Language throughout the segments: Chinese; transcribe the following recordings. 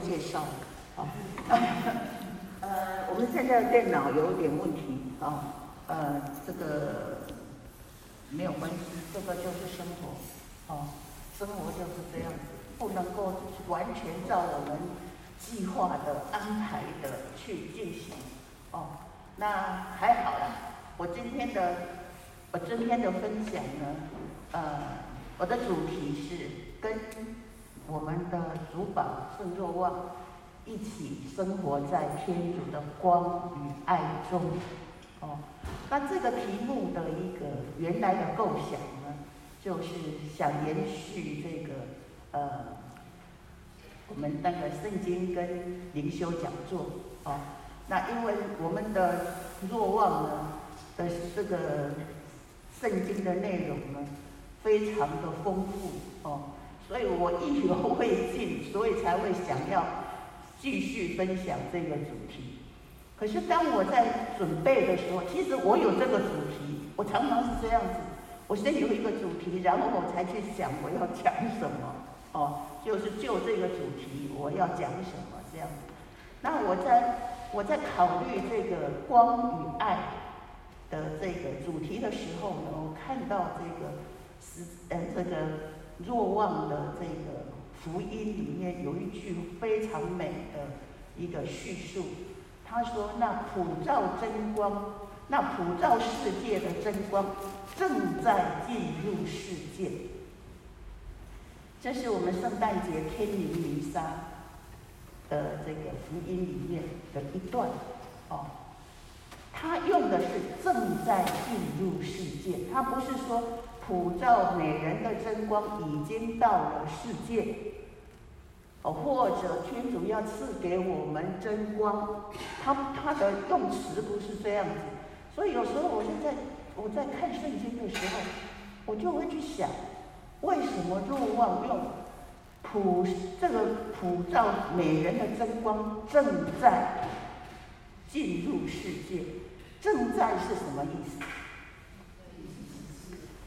介绍了。好，呃，我们现在电脑有点问题啊，呃，这个没有关系，这个就是生活，哦，生活就是这样子，不能够完全照我们计划的安排的去进行，哦，那还好啦，我今天的我今天的分享呢，呃，我的主题是跟我们的主宝圣若望一起生活在天主的光与爱中，哦，那这个题目的一个原来的构想呢，就是想延续这个呃。我们那个圣经跟灵修讲座，哦，那因为我们的若望呢的这个圣经的内容呢，非常的丰富，哦，所以我意犹未尽，所以才会想要继续分享这个主题。可是当我在准备的时候，其实我有这个主题，我常常是这样子，我先有一个主题，然后我才去想我要讲什么，哦。就是就这个主题，我要讲什么这样子。那我在我在考虑这个光与爱的这个主题的时候呢，我看到这个是呃这个若望的这个福音里面有一句非常美的一个叙述，他说：“那普照真光，那普照世界的真光正在进入世界。”这是我们圣诞节天灵弥撒的这个福音里面的一段哦，他用的是正在进入世界，他不是说普照美人的真光已经到了世界，哦，或者天主要赐给我们真光，他他的用词不是这样子，所以有时候我就在我在看圣经的时候，我就会去想。为什么若望用普这个普照美人的真光正在进入世界？正在是什么意思？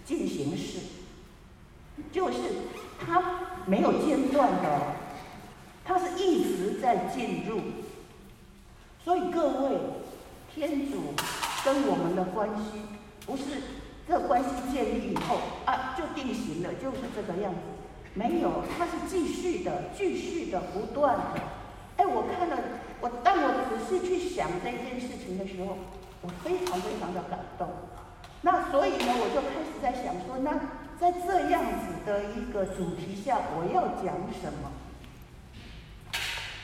进行式，就是它没有间断的，它是一直在进入。所以各位，天主跟我们的关系不是。这关系建立以后啊，就定型了，就是这个样子。没有，它是继续的，继续的，不断的。哎，我看了，我当我仔细去想这件事情的时候，我非常非常的感动。那所以呢，我就开始在想说，那在这样子的一个主题下，我要讲什么？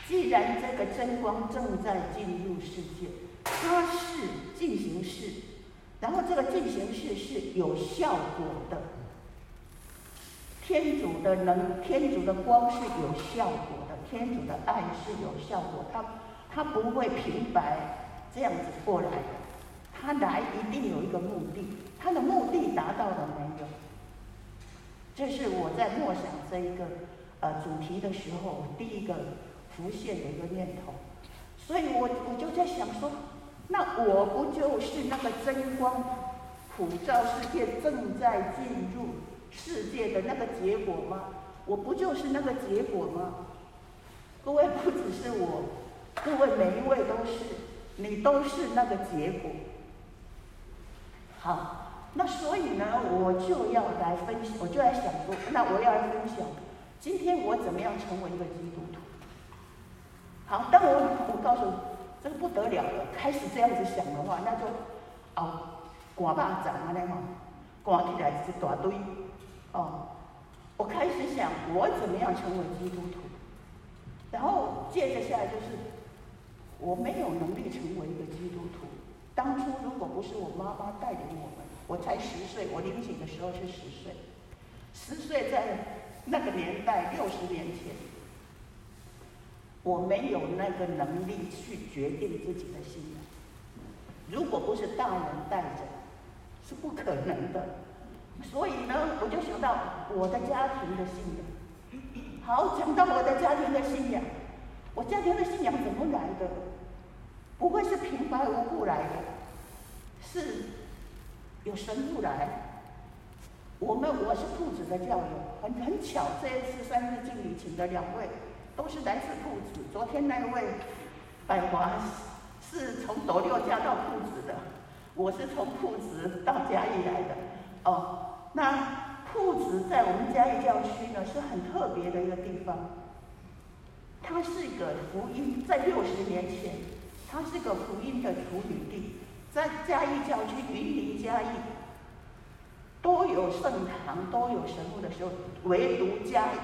既然这个真光正在进入世界，它是进行式。然后这个进行式是有效果的，天主的能，天主的光是有效果的，天主的爱是有效果，他他不会平白这样子过来的，他来一定有一个目的，他的目的达到了没有？这是我在默想这一个呃主题的时候，我第一个浮现的一个念头，所以我我就在想说。那我不就是那个真光普照世界正在进入世界的那个结果吗？我不就是那个结果吗？各位不只是我，各位每一位都是，你都是那个结果。好，那所以呢，我就要来分析，我就来想说，那我要来分享，今天我怎么样成为一个基督徒？好，但我我告诉你。这个不得了了，开始这样子想的话，那就哦，挂巴掌啊那嘛，挂起来一大堆哦。我开始想，我怎么样成为基督徒？然后接着下来就是，我没有能力成为一个基督徒。当初如果不是我妈妈带领我们，我才十岁，我领洗的时候是十岁，十岁在那个年代，六十年前。我没有那个能力去决定自己的信仰，如果不是大人带着，是不可能的。所以呢，我就想到我的家庭的信仰。好，讲到我的家庭的信仰，我家庭的信仰怎么来的？不会是平白无故来的，是有神父来。我们我是兔子的教友，很很巧，这一次三日敬礼请的两位。都是来自兔子。昨天那位百华是从斗六嫁到朴子的，我是从朴子到嘉义来的。哦，那朴子在我们嘉义教区呢是很特别的一个地方，它是一个福音，在六十年前，它是个福音的处女地，在嘉义教区云林嘉义。都有圣堂，都有神父的时候，唯独嘉义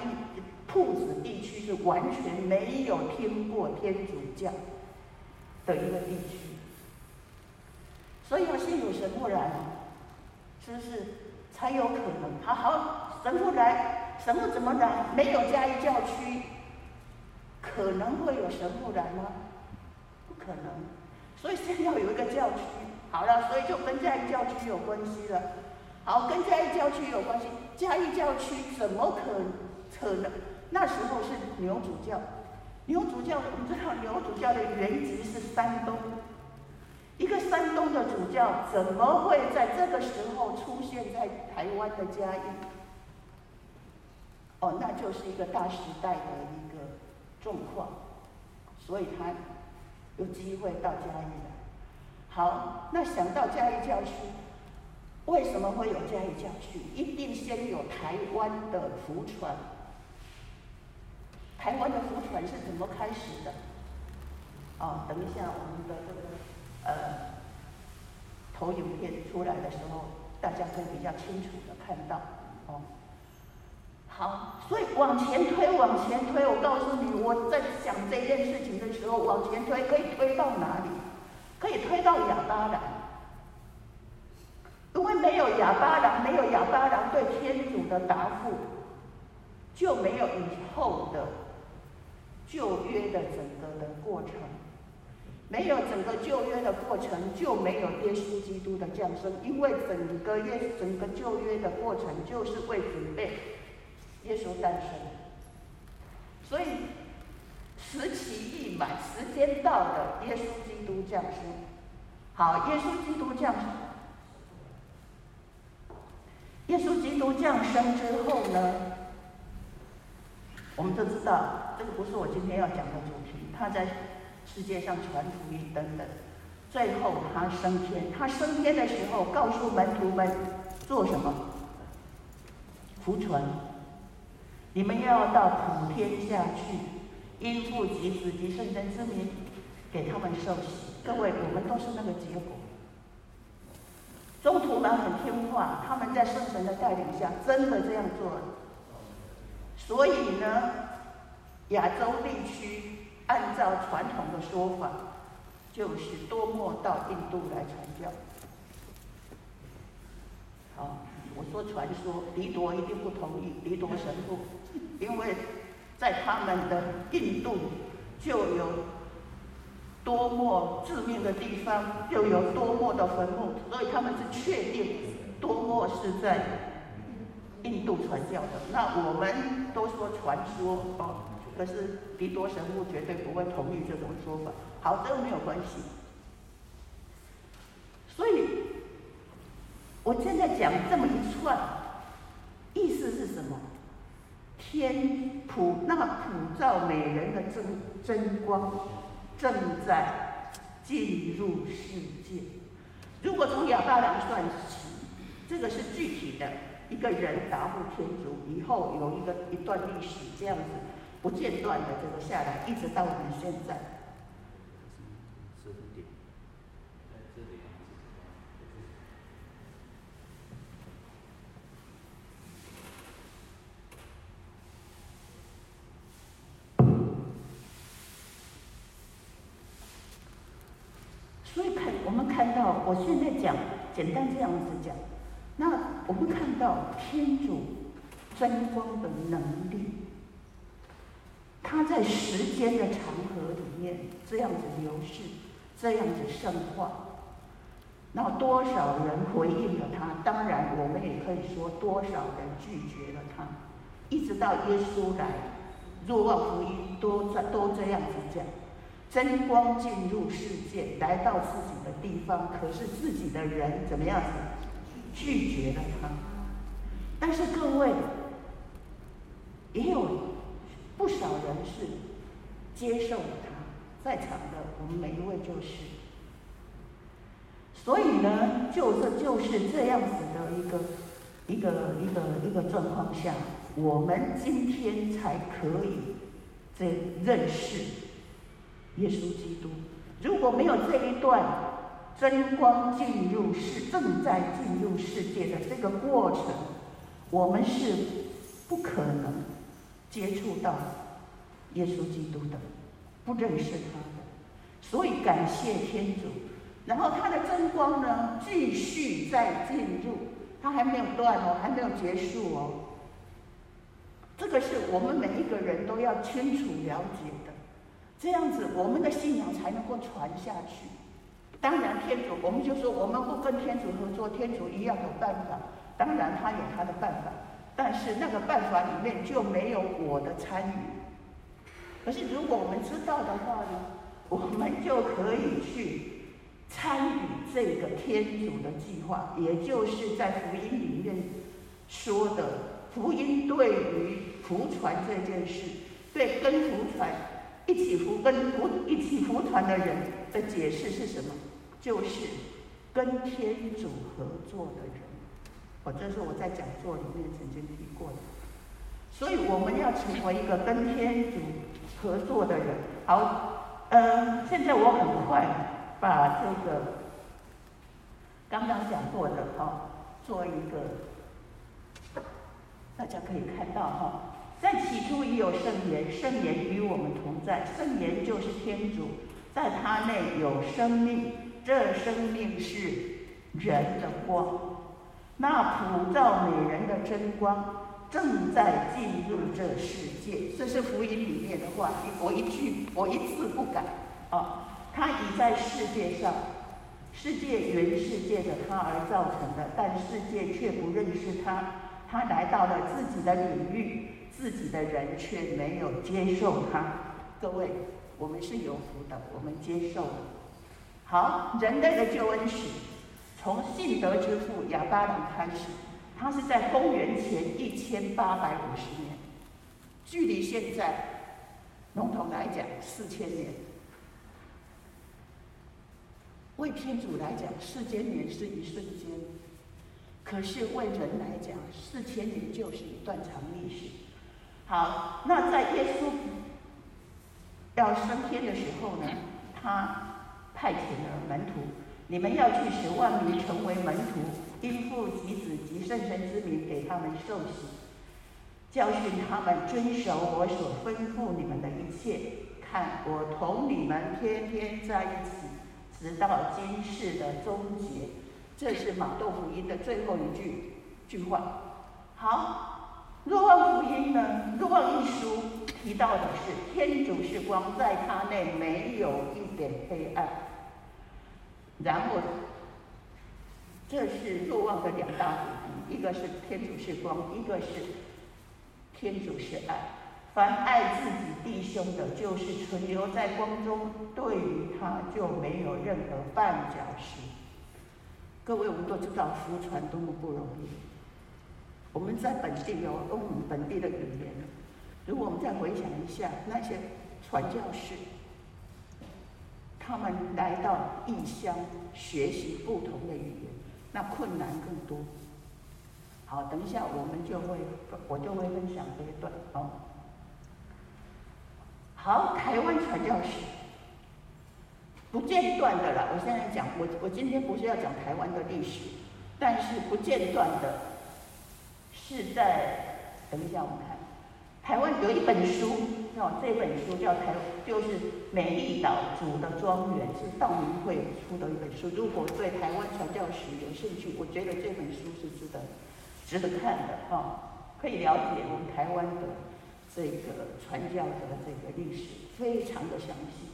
铺子地区是完全没有听过天主教的一个地区，所以要先有神父来，是不是才有可能？好好，神父来，神父怎么来？没有嘉义教区，可能会有神父来吗？可能，所以先要有一个教区。好了，所以就跟嘉义教区有关系了。好，跟嘉义教区有关系。嘉义教区怎么可可能？那时候是牛主教，牛主教，我们知道牛主教的原籍是山东。一个山东的主教怎么会在这个时候出现在台湾的嘉义？哦，那就是一个大时代的一个状况，所以他有机会到嘉义来。好，那想到嘉义教区。为什么会有嘉义教区？一定先有台湾的福船。台湾的福船是怎么开始的？哦，等一下我们的这个呃投影片出来的时候，大家可以比较清楚的看到。哦，好，所以往前推，往前推，我告诉你，我在想这件事情的时候，往前推可以推到哪里？可以推到亚巴郎。因为没有亚巴郎，没有亚巴郎对天主的答复，就没有以后的旧约的整个的过程，没有整个旧约的过程，就没有耶稣基督的降生。因为整个约整个旧约的过程，就是为准备耶稣诞生。所以时期一满，时间到了，耶稣基督降生。好，耶稣基督降生。耶稣基督降生之后呢，我们都知道，这个不是我今天要讲的主题。他在世界上传福音等等，最后他升天。他升天的时候，告诉门徒们做什么？福传。你们要到普天下去，因父及子及圣神之名，给他们受洗。各位，我们都是那个结果。中途们很听话，他们在圣神的带领下，真的这样做了。所以呢，亚洲地区按照传统的说法，就是多莫到印度来传教。好，我说传说，黎铎一定不同意，黎铎神父，因为在他们的印度就有。多么致命的地方，又有多么的坟墓，所以他们是确定多么是在印度传教的。那我们都说传说哦，可是迪多神父绝对不会同意这种说法。好，这个没有关系。所以，我现在讲这么一串，意思是什么？天普那普照美人的真真光。正在进入世界。如果从亚当梁算起，这个是具体的一个人答复天主以后有一个一段历史，这样子不间断的这个下来，一直到我们现在。我现在讲，简单这样子讲，那我们看到天主真光的能力，它在时间的长河里面这样子流逝，这样子圣化，那多少人回应了他？当然，我们也可以说多少人拒绝了他，一直到耶稣来，若望福音都这都这样子讲。真光进入世界，来到自己的地方，可是自己的人怎么样子？拒绝了他。但是各位，也有不少人是接受了他。在场的我们每一位就是。所以呢，就这就是这样子的一个一个一个一个状况下，我们今天才可以这认识耶稣基督。如果没有这一段真光进入世，正在进入世界的这个过程，我们是不可能接触到耶稣基督的，不认识他的。所以感谢天主。然后他的真光呢，继续在进入，他还没有断哦，还没有结束哦。这个是我们每一个人都要清楚了解，这样子我们的信仰才能够传下去。当然，天主，我们就说我们不跟天主合作，天主一样有办法。当然，他有他的办法，但是那个办法里面就没有我的参与。可是如果我们知道的话呢，我们就可以去。参与这个天主的计划，也就是在福音里面说的，福音对于福传这件事，对跟福传一起服跟福一起服团的人的解释是什么？就是跟天主合作的人。我这是我在讲座里面曾经提过的。所以我们要成为一个跟天主合作的人。好，嗯，现在我很快。把这个刚刚讲过的哈，做一个，大家可以看到哈，在起初已有圣言，圣言与我们同在，圣言就是天主，在他内有生命，这生命是人的光，那普照美人的真光正在进入这世界，这是福音里面的话，我一句我一字不改啊。他已在世界上，世界原世界的他而造成的，但世界却不认识他。他来到了自己的领域，自己的人却没有接受他。各位，我们是有福的，我们接受了。好，人类的救恩史，从信德之父亚巴郎开始，他是在公元前一千八百五十年，距离现在，笼统来讲，四千年。为天主来讲，四千年是一瞬间；可是为人来讲，四千年就是一段长历史。好，那在耶稣要升天的时候呢，他派遣了门徒，你们要去使万民成为门徒，因父及子及圣神之名给他们受洗，教训他们遵守我所吩咐你们的一切。看，我同你们天天在一起。直到今世的终结，这是马窦福音的最后一句句话。好，若望福音呢？若望一书提到的是天主是光，在他内没有一点黑暗。然后，这是若望的两大主题，一个是天主是光，一个是天主是爱。凡爱自己弟兄的，就是存留在光中，对于他就没有任何绊脚石。各位，我们都知道福传多么不容易。我们在本地有用我们本地的语言。如果我们再回想一下那些传教士，他们来到异乡学习不同的语言，那困难更多。好，等一下我们就会，我就会分享这一段哦。好，台湾传教士不间断的了。我现在讲，我我今天不是要讲台湾的历史，但是不间断的，是在等一下我们看，台湾有一本书，哦，这本书叫台，就是美丽岛主的庄园，是道明会出的一本书。如果对台湾传教史有兴趣，我觉得这本书是值得值得看的，哦，可以了解我们台湾的。这个传教的这个历史非常的详细，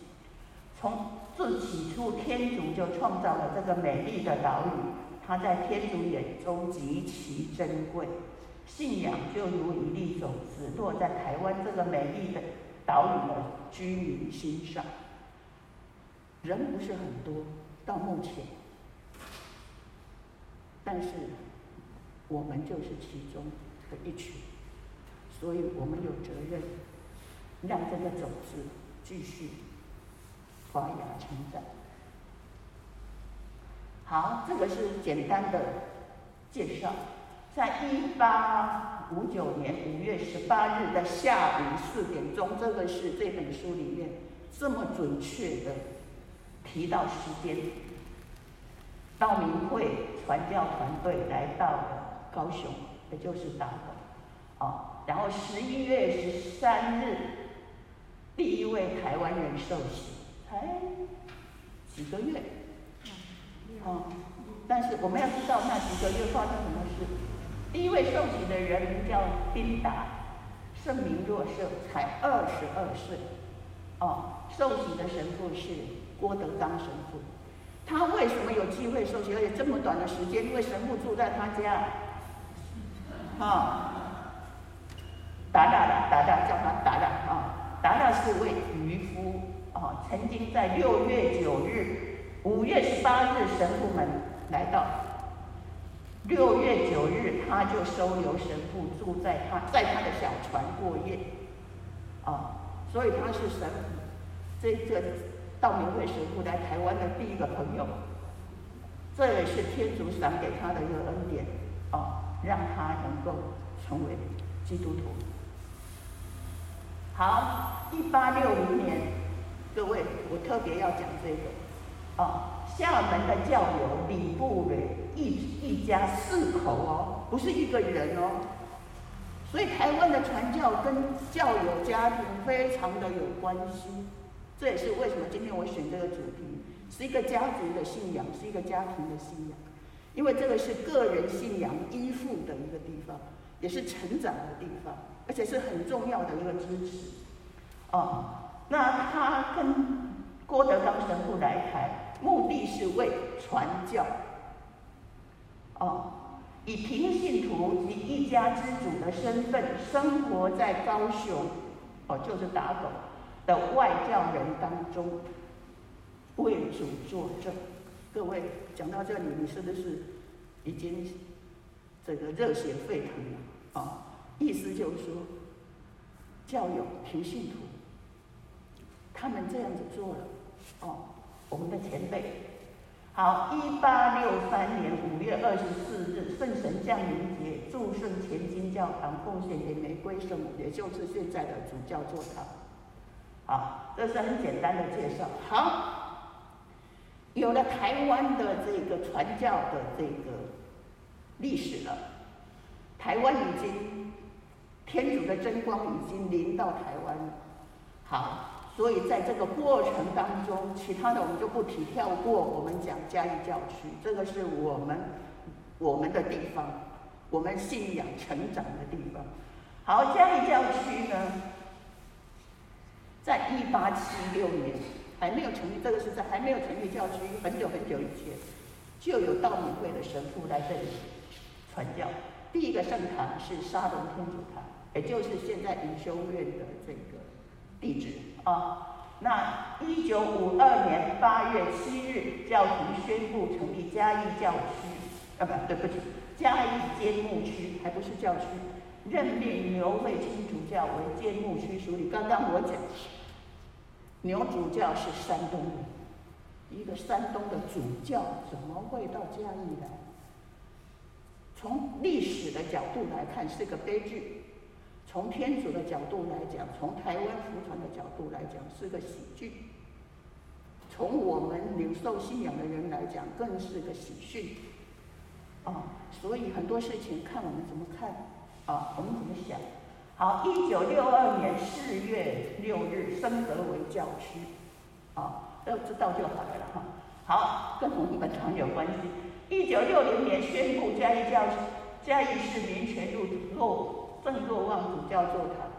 从自起初天主就创造了这个美丽的岛屿，它在天主眼中极其珍贵，信仰就如一粒种子落在台湾这个美丽的岛屿的居民心上。人不是很多，到目前，但是我们就是其中的一群。所以我们有责任让这个种子继续发芽成长。好，这个是简单的介绍。在一八五九年五月十八日的下午四点钟，这个是这本书里面这么准确的提到时间。道明会传教团队来到了高雄，也就是打狗，啊，然后十一月十三日，第一位台湾人受洗，才几个月，啊，但是我们要知道那几个月发生什么事。第一位受洗的人名叫宾达，圣名若瑟，才二十二岁，哦，受洗的神父是郭德纲神父。他为什么有机会受洗？而且这么短的时间，因为神父住在他家。啊、哦，达达达达叫他达达啊，达达是位渔夫啊，曾经在六月九日、五月十八日，神父们来到。六月九日，他就收留神父住在他在他的小船过夜。啊、所以他是神父，这个。道明会神父来台湾的第一个朋友，这也是天主赏给他的一个恩典啊，让他能够成为基督徒。好，一八六零年，各位，我特别要讲这个啊，厦门的教友李布蕊一一家四口哦，不是一个人哦，所以台湾的传教跟教友家庭非常的有关系。这也是为什么今天我选这个主题，是一个家族的信仰，是一个家庭的信仰，因为这个是个人信仰依附的一个地方，也是成长的地方，而且是很重要的一个支持。哦，那他跟郭德纲神父来台，目的是为传教。哦，以平信徒及一家之主的身份生活在高雄，哦，就是打狗。的外教人当中，为主作证。各位讲到这里，你是不是已经这个热血沸腾了啊？意思就是说，教友平信徒，他们这样子做了哦。我们的前辈，好，一八六三年五月二十四日，圣神降临节，祝圣前金教堂奉献给玫瑰圣母，也就是现在的主教座堂。好，这是很简单的介绍。好，有了台湾的这个传教的这个历史了，台湾已经天主的真光已经临到台湾了。好，所以在这个过程当中，其他的我们就不提，跳过。我们讲嘉义教区，这个是我们我们的地方，我们信仰成长的地方。好，嘉义教区呢？在一八七六年还没有成立，这个是在还没有成立教区很久很久以前，就有道明会的神父来这里传教。第一个圣堂是沙龙天主堂，也就是现在灵修院的这个地址啊。那一九五二年八月七日，教廷宣布成立嘉义教区，啊不，对不起，嘉义监牧区，还不是教区。任命牛会清主教为监牧区署理。刚刚我讲，牛主教是山东人，一个山东的主教怎么会到嘉义来？从历史的角度来看是个悲剧，从天主的角度来讲，从台湾福传的角度来讲是个喜剧，从我们领受信仰的人来讲更是个喜讯。啊，所以很多事情看我们怎么看。啊，我们怎么想？好，一九六二年四月六日升格为教区，啊，要知道就好了哈。好，跟我们本堂有关系。一九六零年宣布嘉义教嘉义市民全入若正若望主教座堂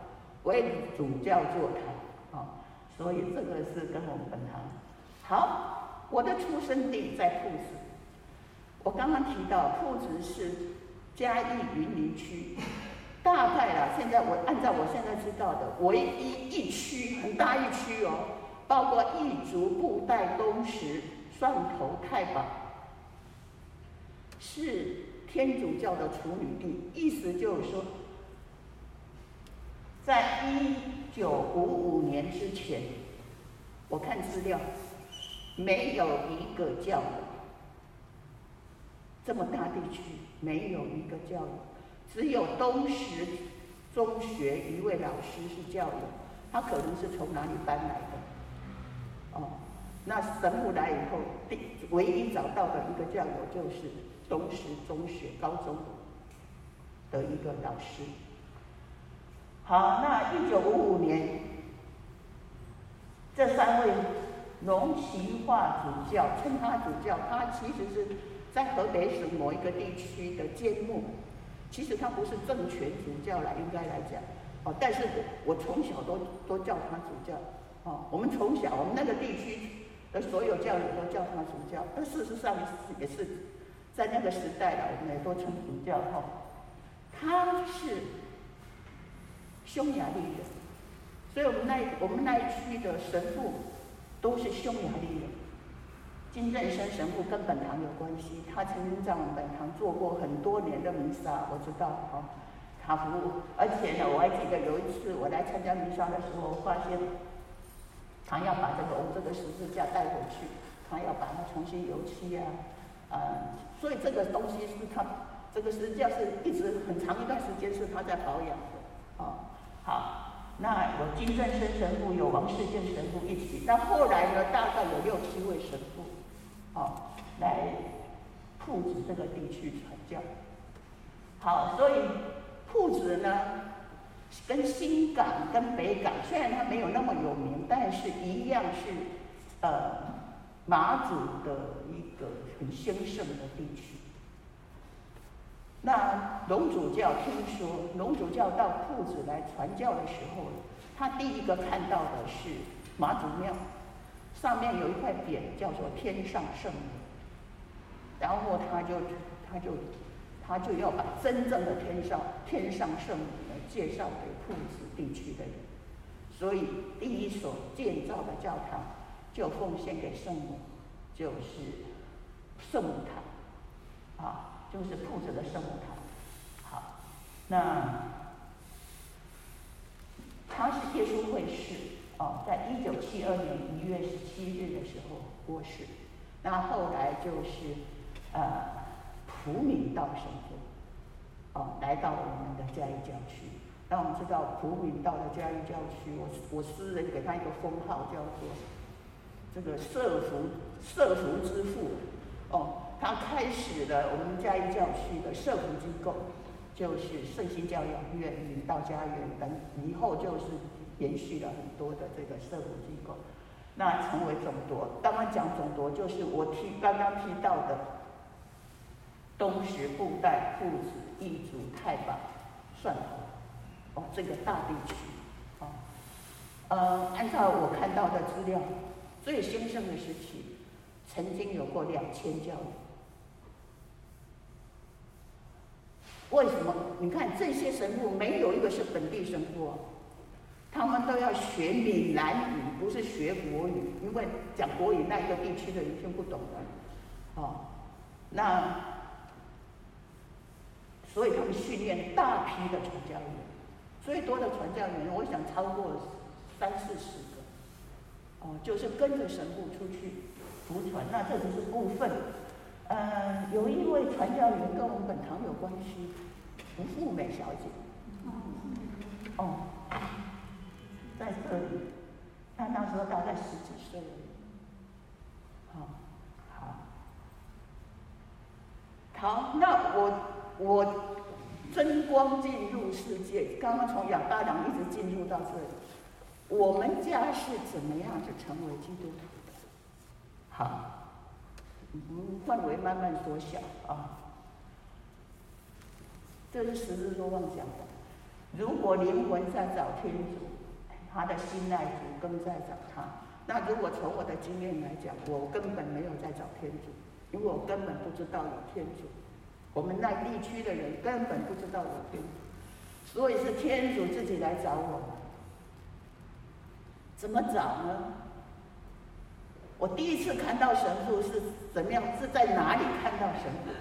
为主教座堂，啊，所以这个是跟我们本堂。好，我的出生地在朴子，我刚刚提到朴子是。嘉义云林区，大概啦，现在我按照我现在知道的，唯一一区很大一区哦，包括义竹、布袋、东石、蒜头、太保，是天主教的处女地。意思就是说，在一九五五年之前，我看资料，没有一个教友，这么大地区没有一个教友，只有东石中学一位老师是教友，他可能是从哪里搬来的，哦，那神父来以后，第唯一找到的一个教友就是东石中学高中的一个老师。好，那一九五五年，这三位龙崎化主教称他主教，他其实是在河北省某一个地区的监牧，其实他不是政权主教了，应该来讲，哦，但是我从小都都叫他主教，哦，我们从小我们那个地区的所有教友都叫他主教，但事实上也是在那个时代了，我们也都称主教哈，他是。匈牙利人，所以我们那我们那一区的神父都是匈牙利人。金正生神父跟本堂有关系，他曾经在我们本堂做过很多年的弥撒，我知道哈，他服务。而且呢，我还记得有一次我来参加弥撒的时候，发现他要把这个我们这个十字架带回去，他要把它重新油漆啊，啊、呃，所以这个东西是他这个十字架是一直很长一段时间是他在保养的，啊。好，那有金正生神父，有王世坚神父一起。那后来呢，大概有六七位神父，好，来铺子这个地区传教。好，所以铺子呢，跟新港、跟北港虽然它没有那么有名，但是一样是呃马祖的一个很兴盛的地区。那龙主教听说龙主教到铺子来传教的时候，他第一个看到的是妈祖庙，上面有一块匾叫做“天上圣母”，然后他就他就他就要把真正的天上天上圣母呢介绍给铺子地区的人，所以第一所建造的教堂就奉献给圣母，就是圣母堂，啊。就是铺子的圣母堂，好，那他是耶稣会士哦，在一九七二年一月十七日的时候过世，那后来就是呃普敏道神父哦来到我们的嘉义教区，那我们知道普敏道的嘉义教区，我我私人给他一个封号叫做这个社福社福之父哦。他开始了我们嘉义教区的社福机构，就是圣心教养院、领道家园等，以后就是延续了很多的这个社福机构，那成为总舵。刚刚讲总舵，就是我提刚刚提到的东石、布袋、父子、义竹、太保、蒜头，哦，这个大地区，哦，呃，按照我看到的资料，最兴盛的时期，曾经有过两千教友。为什么？你看这些神父没有一个是本地神父啊，他们都要学闽南语，不是学国语，因为讲国语那一个地区的人听不懂的，哦，那所以他们训练大批的传教员，最多的传教员，我想超过三四十个，哦，就是跟着神父出去福传，那这只是部分。呃，有一位传教员跟我们本堂有关系，吴富美小姐。哦，在这里，她那时候大概十几岁。好，好，好，那我我真光进入世界，刚刚从亚巴郎一直进入到这里，我们家是怎么样就成为基督徒的？好。嗯，范围慢慢缩小啊。这是十字多望讲的。如果灵魂在找天主，他的心爱主更在找他。那如果从我的经验来讲，我根本没有在找天主，因为我根本不知道有天主。我们那地区的人根本不知道有天主，所以是天主自己来找我。怎么找呢？我第一次看到神父是怎么样？是在哪里看到神父？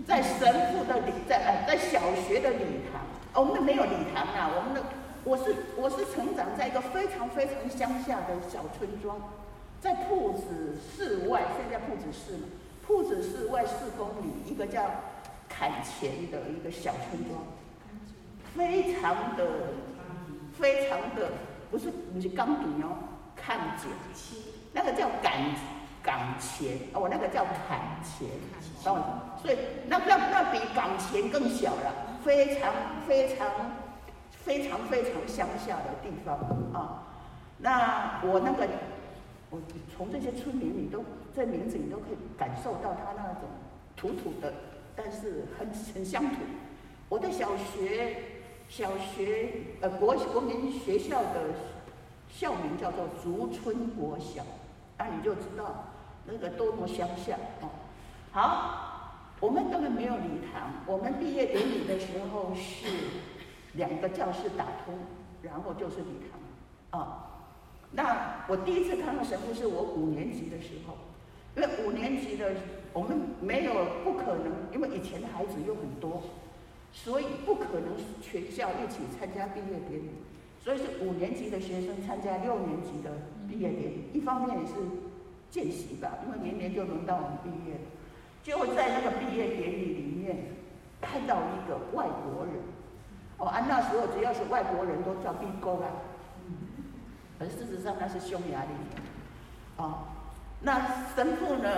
在神父的礼，在呃，在小学的礼堂。我们那没有礼堂啊，我们的我是我是成长在一个非常非常乡下的小村庄，在铺子市外，现在铺子市嘛，铺子市外四公里一个叫坎前的一个小村庄，非常的非常的不是不是钢笔哦，坎前，那个叫坎港前哦，我那个叫坎前，哦，所以那那那比港前更小了，非常非常。非常非常乡下的地方啊，那我那个，我从这些村民里都这名字你都可以感受到他那种土土的，但是很很乡土。我的小学小学呃国国民学校的校名叫做竹村国小，那你就知道那个多么乡下啊。好，我们根本没有礼堂，我们毕业典礼的时候是。两个教室打通，然后就是礼堂，啊，那我第一次看到神父是我五年级的时候，因为五年级的我们没有不可能，因为以前的孩子又很多，所以不可能全校一起参加毕业典礼，所以是五年级的学生参加六年级的毕业典礼，一方面也是见习吧，因为明年就轮到我们毕业了，就在那个毕业典礼里面看到一个外国人。哦，啊，那时候只要是外国人都叫毕公啊，而事实上那是匈牙利人。哦，那神父呢，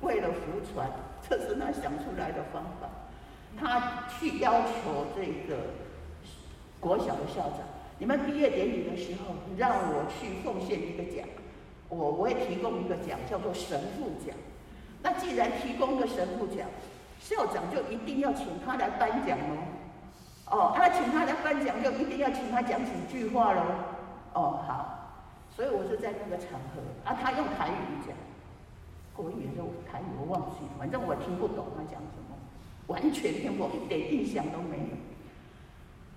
为了福传，这是他想出来的方法。他去要求这个国小的校长，你们毕业典礼的时候，让我去奉献一个奖，我我也提供一个奖，叫做神父奖。那既然提供个神父奖，校长就一定要请他来颁奖哦。哦，他请他来颁奖，就一定要请他讲几句话喽。哦，好，所以我是在那个场合，啊，他用台语讲，国语也是台语，我忘记，反正我听不懂他讲什么，完全听不懂，一点印象都没有。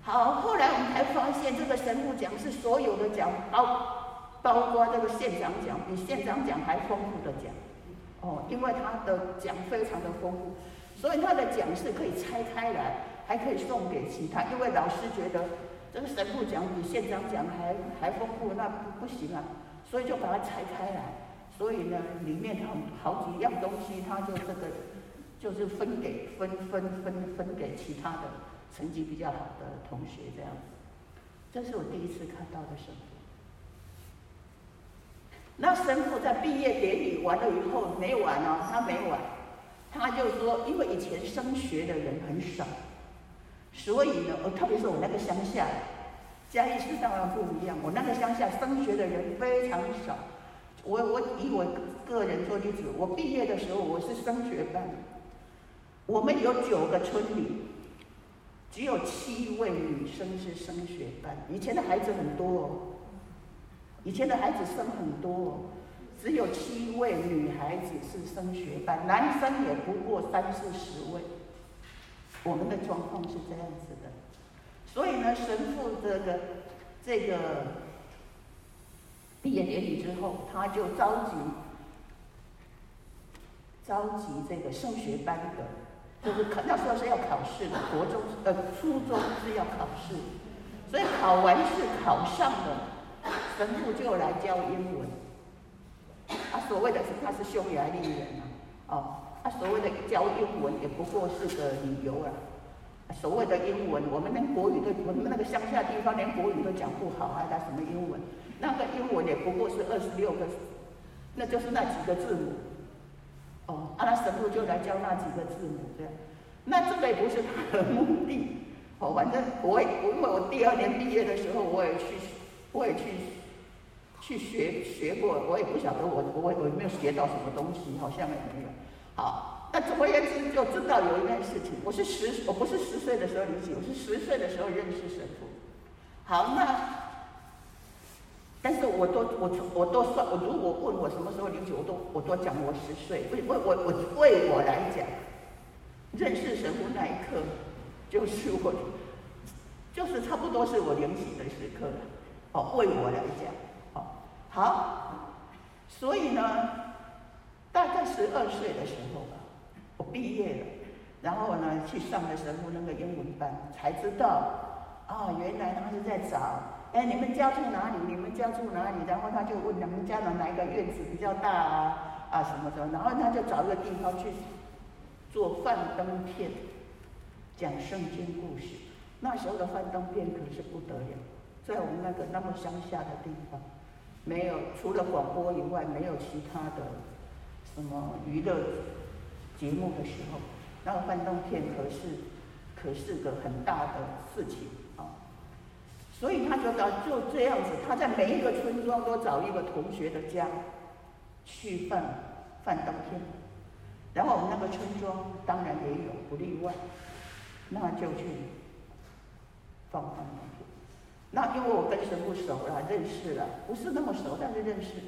好，后来我们才发现，这个神父奖是所有的奖，包包括这个县长奖，比县长奖还丰富的奖。哦，因为他的奖非常的丰富，所以他的奖是可以拆开来。还可以送给其他，因为老师觉得这个神父奖比县长奖还还丰富，那不不行啊，所以就把它拆开来。所以呢，里面好好几样东西，他就这个就是分给分分分分给其他的成绩比较好的同学这样子。这是我第一次看到的神父。那神父在毕业典礼完了以后没完哦，他没完，他就说，因为以前升学的人很少。所以呢，呃，特别是我那个乡下，嘉义市当然不一样。我那个乡下升学的人非常少。我我以我个人做例子，我毕业的时候我是升学班，我们有九个村里，只有七位女生是升学班。以前的孩子很多哦，以前的孩子生很多，只有七位女孩子是升学班，男生也不过三四十位。我们的状况是这样子的，所以呢，神父这个这个毕业典礼之后，他就召集召集这个升学班的，就是考那时候是要考试的，国中呃初中是要考试，所以考完试考上了神父就来教英文。啊，所谓的是他是匈牙利人啊，哦。他、所谓的教英文也不过是个理由啊。所谓的英文，我们连国语都，我们那个乡下地方连国语都讲不好，还讲什么英文？那个英文也不过是二十六个，那就是那几个字母。哦，阿拉神父就来教那几个字母，这样。那这个也不是他的目的。哦，反正我，因为我第二年毕业的时候，我也去，我也去，去学学过，我也不晓得我我我有没有学到什么东西，好像也没有。好，那总而言之就知道有一件事情，我是十，我不是十岁的时候理解，我是十岁的时候认识神父。好，那，但是我都我我都算，我如果问我什么时候理解，我都我都讲我十岁，为为我我为我来讲，认识神父那一刻，就是我，就是差不多是我灵起的时刻了。哦，为我来讲，哦，好，所以呢。大概十二岁的时候吧，我毕业了，然后呢去上了神父那个英文班，才知道，哦，原来他是在找，哎，你们家住哪里？你们家住哪里？然后他就问你们家的哪一个院子比较大啊？啊，什么什么？然后他就找一个地方去做幻灯片，讲圣经故事。那时候的幻灯片可是不得了，在我们那个那么乡下的地方，没有除了广播以外，没有其他的什么娱乐节目的时候，那个幻灯片可是。可是个很大的事情啊，所以他就到就这样子，他在每一个村庄都找一个同学的家去放放灯片，然后我们那个村庄当然也有不例外，那就去放放灯片。那因为我跟神父熟了，认识了，不是那么熟，但是认识，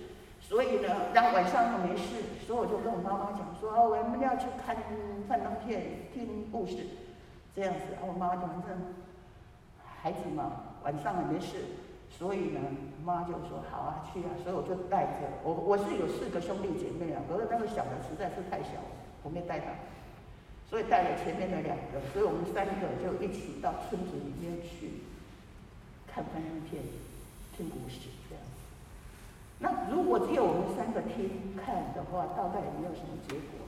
所以呢，然后晚上又没事，所以我就跟我妈妈讲说，哦，我们要去看幻灯片，听故事。这样子，我妈妈就反正孩子嘛，晚上也没事，所以呢，妈就说好啊，去啊，所以我就带着我，我是有四个兄弟姐妹啊，可是那个小的实在是太小，我没带他，所以带了前面的两个，所以我们三个就一起到村子里面去。看翻译片、听故事这样。那如果只有我们三个听看的话，大概也没有什么结果。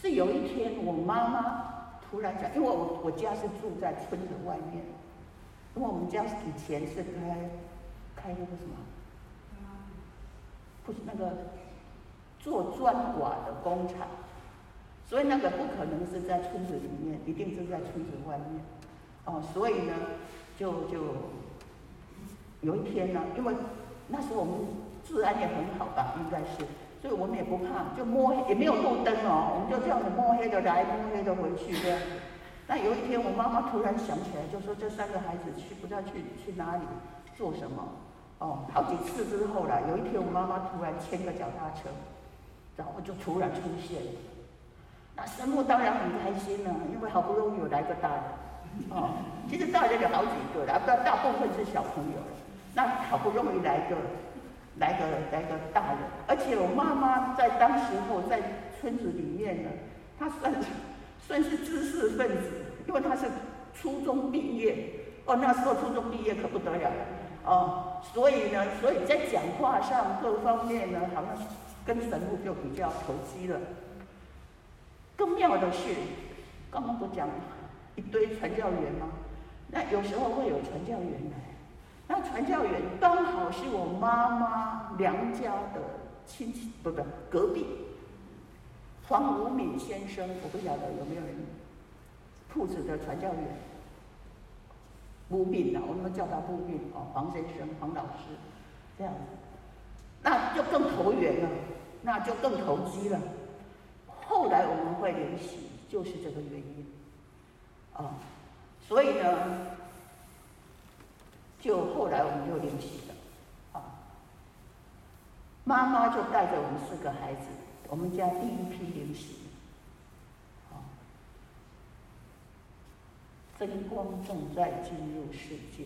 是有一天我妈妈。突然讲，因为我我家是住在村子外面，因为我们家以前是开开那个什么，不是那个做砖瓦的工厂，所以那个不可能是在村子里面，一定是在村子外面。哦，所以呢，就就有一天呢，因为那时候我们治安也很好吧，应该是。所以我们也不怕，就摸黑，也没有路灯哦，我们就这样子摸黑的来，摸黑的回去这样。那有一天，我妈妈突然想起来，就说这三个孩子去不知道去去哪里做什么哦。好几次之后了，有一天我妈妈突然牵个脚踏车，然后就突然出现。那神父当然很开心了，因为好不容易有来个大人哦。其实大人有好几个了，大大部分是小朋友。那好不容易来个。来个来个大人，而且我妈妈在当时候在村子里面呢，她算 算是知识分子，因为她是初中毕业，哦，那时候初中毕业可不得了，哦，所以呢，所以在讲话上各方面呢，好像跟神父就比较投机了。更妙的是，刚刚不讲一堆传教员吗？那有时候会有传教员来。那传教员刚好是我妈妈娘家的亲戚，不不，隔壁黄无敏先生，我不晓得有没有人铺子的传教员，武敏啊，我们叫他武敏哦，黄先生、黄老师这样子，那就更投缘了，那就更投机了。后来我们会联系，就是这个原因啊，所以呢。就后来我们就联系了，啊，妈妈就带着我们四个孩子，我们家第一批联系，啊，真光正在进入世界，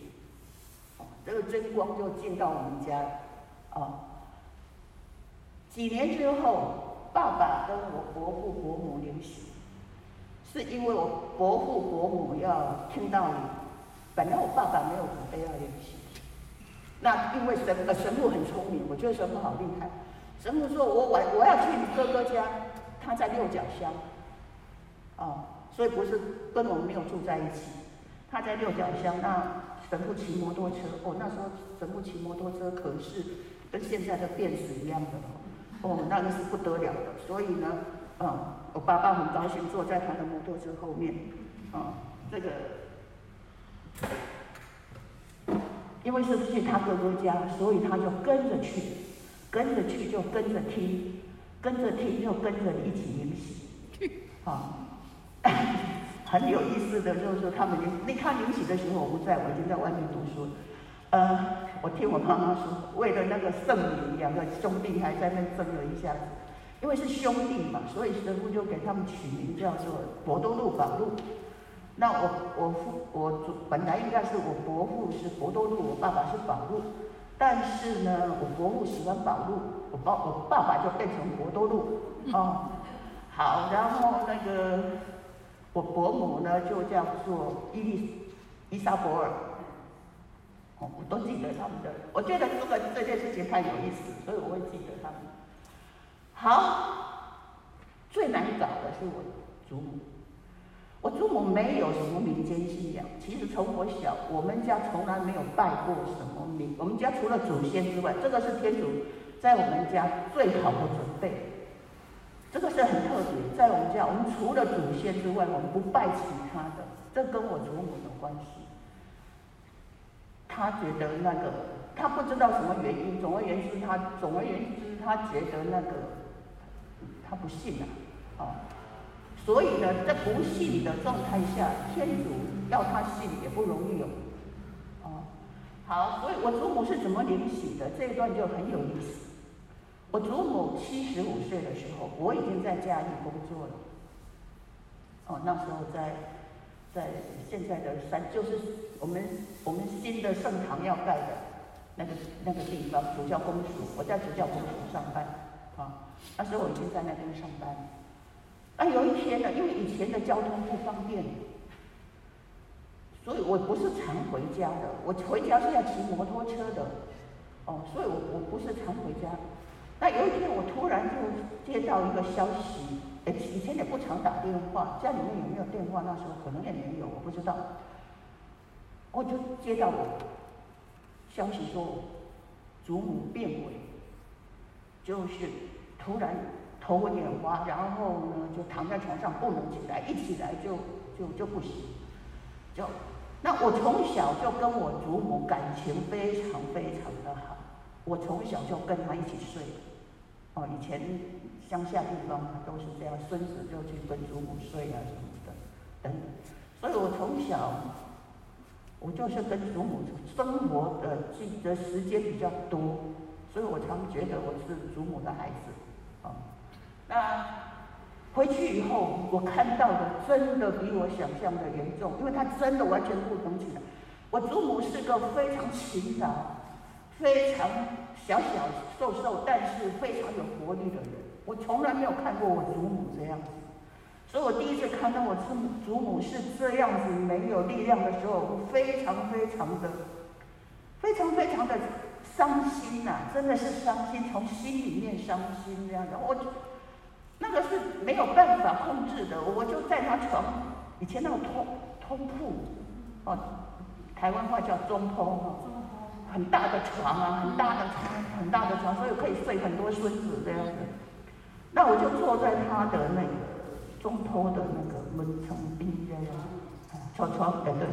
啊，这个真光就进到我们家，啊，几年之后，爸爸跟我伯父伯母联系，是因为我伯父伯母要听到你。本来我爸爸没有准备要联系，那因为神呃神父很聪明，我觉得神父好厉害。神父说我我我要去你哥哥家，他在六角乡，哦，所以不是跟我们没有住在一起，他在六角乡。那神父骑摩托车，哦，那时候神父骑摩托车可是跟现在的便士一样的哦，那个是不得了的。所以呢，嗯，我爸爸很高兴坐在他的摩托车后面，啊、这个。因为是去他哥哥家，所以他就跟着去，跟着去就跟着听，跟着听就跟着一起领洗，啊，很有意思的，就是说他们领，那他领洗的时候我不在，我已经在外面读书，呃，我听我妈妈说，为了那个圣女，两个兄弟还在那争了一下，因为是兄弟嘛，所以神父就给他们取名叫做博多禄、宝禄。那我我父我祖本来应该是我伯父是博多禄，我爸爸是宝禄，但是呢，我伯父喜欢宝禄，我爸我爸爸就变成博多禄哦。好，然后那个我伯母呢就叫做伊丽伊莎伯尔，我都记得他们的。我觉得这个这件事情太有意思，所以我会记得他们。好，最难搞的是我祖母。我祖母没有什么民间信仰，其实从我小，我们家从来没有拜过什么民。我们家除了祖先之外，这个是天主在我们家最好的准备。这个是很特别，在我们家，我们除了祖先之外，我们不拜其他的。这跟我祖母有关系。他觉得那个，他不知道什么原因，总而言之，他总而言之，他觉得那个，他不信啊，啊。所以呢，在不信的状态下，天主要他信也不容易哦。哦，好，所以我祖母是怎么领洗的？这一段就很有意思。我祖母七十五岁的时候，我已经在嘉义工作了。哦，那时候在在现在的山，就是我们我们新的圣堂要盖的那个那个地方，主教公署，我在主教公署上班。啊，那时候我已经在那边上班。那，有一天呢，因为以前的交通不方便，所以我不是常回家的。我回家是要骑摩托车的，哦，所以我我不是常回家。那有一天我突然就接到一个消息，哎，以前也不常打电话，家里面有没有电话？那时候可能也没有，我不知道。我就接到消息说，祖母变为，就是突然。头昏眼花，然后呢，就躺在床上不能起来，一起来就就就不行，就那我从小就跟我祖母感情非常非常的好，我从小就跟她一起睡，哦，以前乡下地方都是这样，孙子就去跟祖母睡啊什么的，等等，所以我从小我就是跟祖母生活的记的时间比较多，所以我常觉得我是祖母的孩子，那回去以后，我看到的真的比我想象的严重，因为他真的完全不同起来。我祖母是个非常勤劳、非常小小瘦瘦，但是非常有活力的人。我从来没有看过我祖母这样子，所以我第一次看到我祖母祖母是这样子没有力量的时候，我非常非常的、非常非常的伤心呐、真的是伤心，从心里面伤心这样的我。那个是没有办法控制的，我就在他床，以前那个通通铺，哦，台湾话叫中铺哦，很大的床啊，很大的床，很大的床，所以可以睡很多孙子这样子。那我就坐在他的那个中铺的那个门窗边这样，床床对对，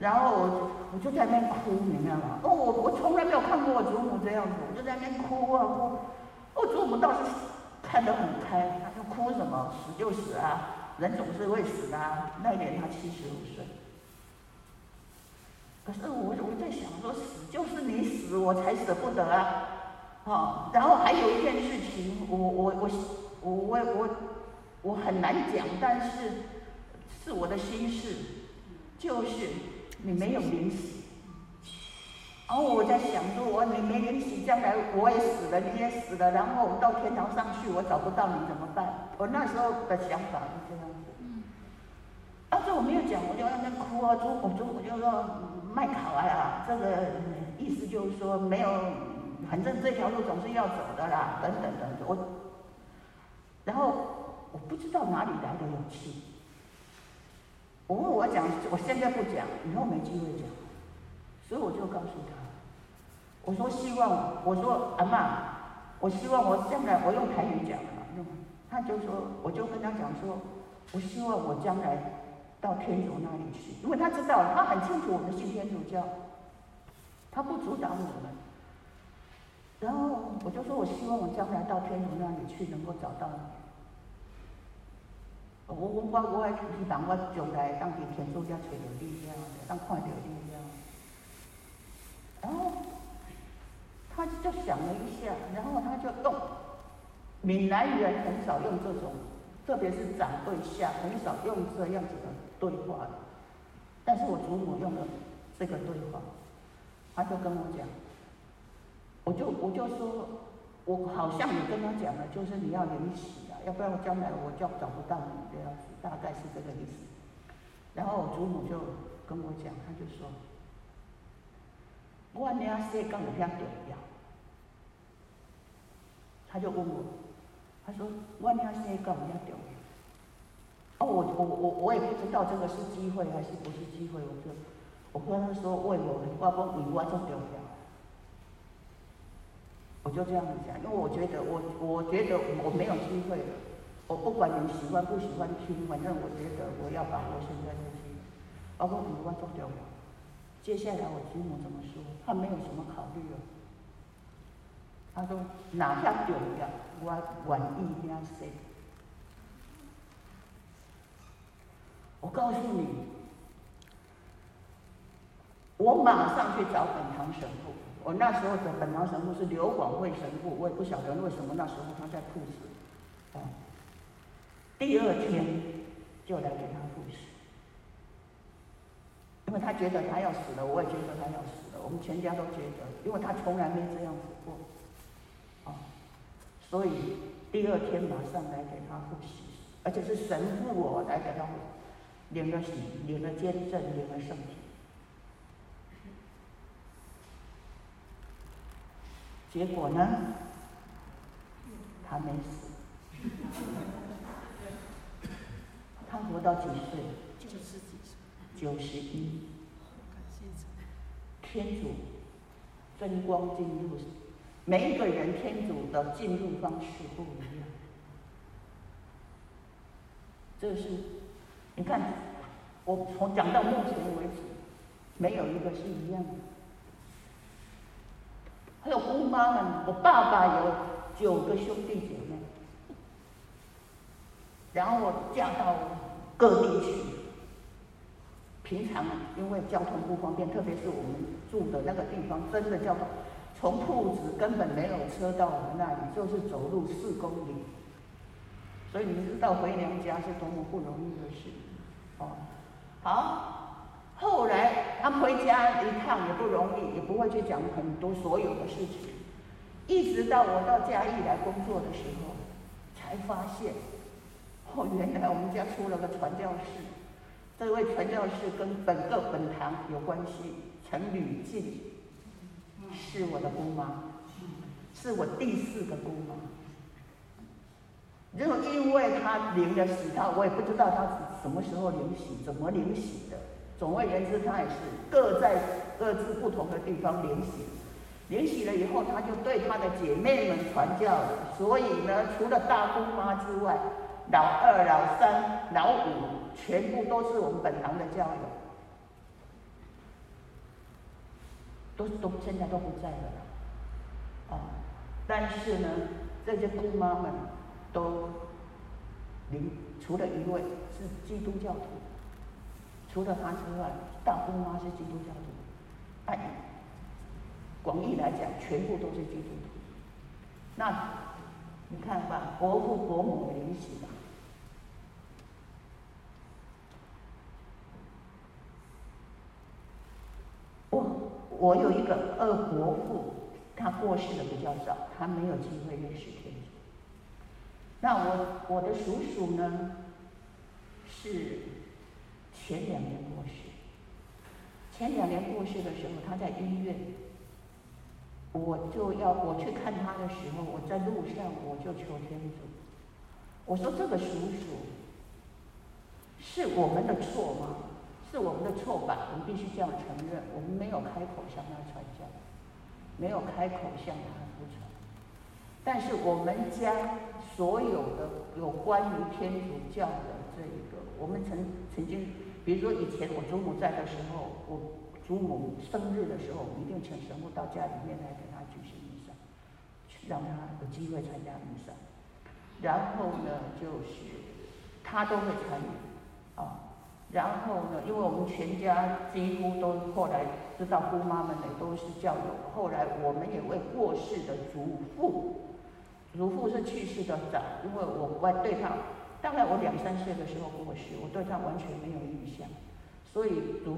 然后我我就在那边哭，你知道吗？哦，我我从来没有看过我祖母这样子，我就在那边哭啊哭，我祖母倒是。看得很开，他说哭什么？死就死啊，人总是会死的啊。那一年他七十五岁，可是我我在想说，死就是你死，我才舍不得啊。哦，然后还有一件事情，我我我我我我我很难讲，但是是我的心事，就是你没有灵洗。然后我在想说，我你没灵洗，将来我也死了，你也死了，然后我到天堂上去，我找不到你怎么办？我那时候的想法是这样子。嗯。当时我没有讲，我就在那哭啊，说，我说我就说麦考啊，这个意思就是说没有，反正这条路总是要走的啦，等等等等。我，然后我不知道哪里来的勇气。我问我讲，我现在不讲，以后没机会讲。所以我就告诉他，我说希望，我说阿妈，我希望我将来我用台语讲嘛，他就说，我就跟他讲说，我希望我将来到天主那里去，因为他知道，他很清楚我们信天主教，他不阻挡我们。然后我就说我希望我将来到天主那里去，能够找到你。我我我我还希望我将来当地天主教找到你这样的，当看到你。然后他就想了一下，然后他就动。闽南人很少用这种，特别是长辈下很少用这样子的对话的。但是我祖母用了这个对话，他就跟我讲，我就我就说，我好像也跟他讲了，就是你要灵洗啊，要不然将来我就找不到你这样子，大概是这个意思。然后我祖母就跟我讲，他就说：“我那些讲的比较重要。”他就问我，他说：“我那些讲比较重要。”哦，我我我我也不知道这个是机会还是不是机会，我就我跟他说为我，我讲为我重要。我就这样子讲，因为我觉得我我觉得我没有机会了。我不管你喜欢不喜欢听，反正我觉得我要把握现在的机会。包括五万重要。接下来我祖母怎么说？他没有什么考虑了。他说哪项重要，我愿意听谁。我告诉你，我马上去找本堂神父。我那时候的本堂神父是刘广惠神父，我也不晓得为什么那时候他在铺子。哦，第二天就来给他布施，因为他觉得他要死了，我也觉得他要死了，我们全家都觉得，因为他从来没这样子过，所以第二天马上来给他复习，而且是神父我来给他领了洗，领了监证，领了圣体。结果呢？他没死。他活到几岁？九十几岁。九十一。天主真光进入，每一个人天主的进入方式不一样。这是，你看，我从讲到目前为止，没有一个是一样的。还有姑妈们，我爸爸有九个兄弟姐妹，然后我嫁到各地去。平常因为交通不方便，特别是我们住的那个地方，真的交通从铺子根本没有车到我们那里，就是走路四公里。所以你知道回娘家是多么不容易的事，哦，好。后来他回家一趟也不容易，也不会去讲很多所有的事情。一直到我到嘉义来工作的时候，才发现，哦，原来我们家出了个传教士。这位传教士跟本个本堂有关系，陈吕静，是我的姑妈，是我第四个姑妈。然后因为他领了洗套，我也不知道他什么时候领洗，怎么领洗的。总而言之，他也是各在各自不同的地方领洗，领洗了以后，他就对他的姐妹们传教了。所以呢，除了大姑妈之外，老二、老三、老五，全部都是我们本堂的教友，都都现在都不在了。啊，但是呢，这些姑妈们都领，除了一位是基督教徒。除了他之外，大姑妈是基督教徒，哎，广义来讲，全部都是基督徒。那你看吧，伯父伯母领洗吧。哇我有一个二伯父，他过世的比较早，他没有机会认识天主。那我我的叔叔呢，是。前两年过世，前两年过世的时候，他在医院，我就要我去看他的时候，我在路上我就求天主，我说这个叔叔是我们的错吗？是我们的错吧？我们必须这样承认，我们没有开口向他传教，没有开口向他服传，但是我们家所有的有关于天主教的这一个，我们曾曾经。比如说以前我祖母在的时候，我祖母生日的时候，我一定请神父到家里面来给他举行弥撒，让他有机会参加弥撒。然后呢，就是他都会参与啊。然后呢，因为我们全家几乎都后来知道姑妈们也都是教友，后来我们也为过世的祖父，祖父是去世的早，因为我外对他。大概我两三岁的时候过世，我对他完全没有印象，所以祖，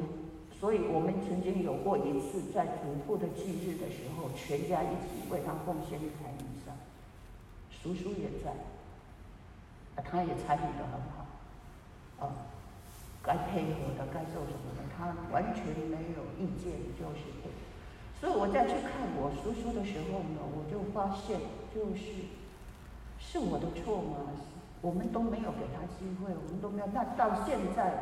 所以我们曾经有过一次在祖父的忌日的时候，全家一起为他奉献一台弥撒，叔叔也在，他也参与的很好，啊，该配合的，该做什么的，他完全没有意见，就是。所以我再去看我叔叔的时候呢，我就发现，就是是我的错吗？我们都没有给他机会，我们都没有。那到现在，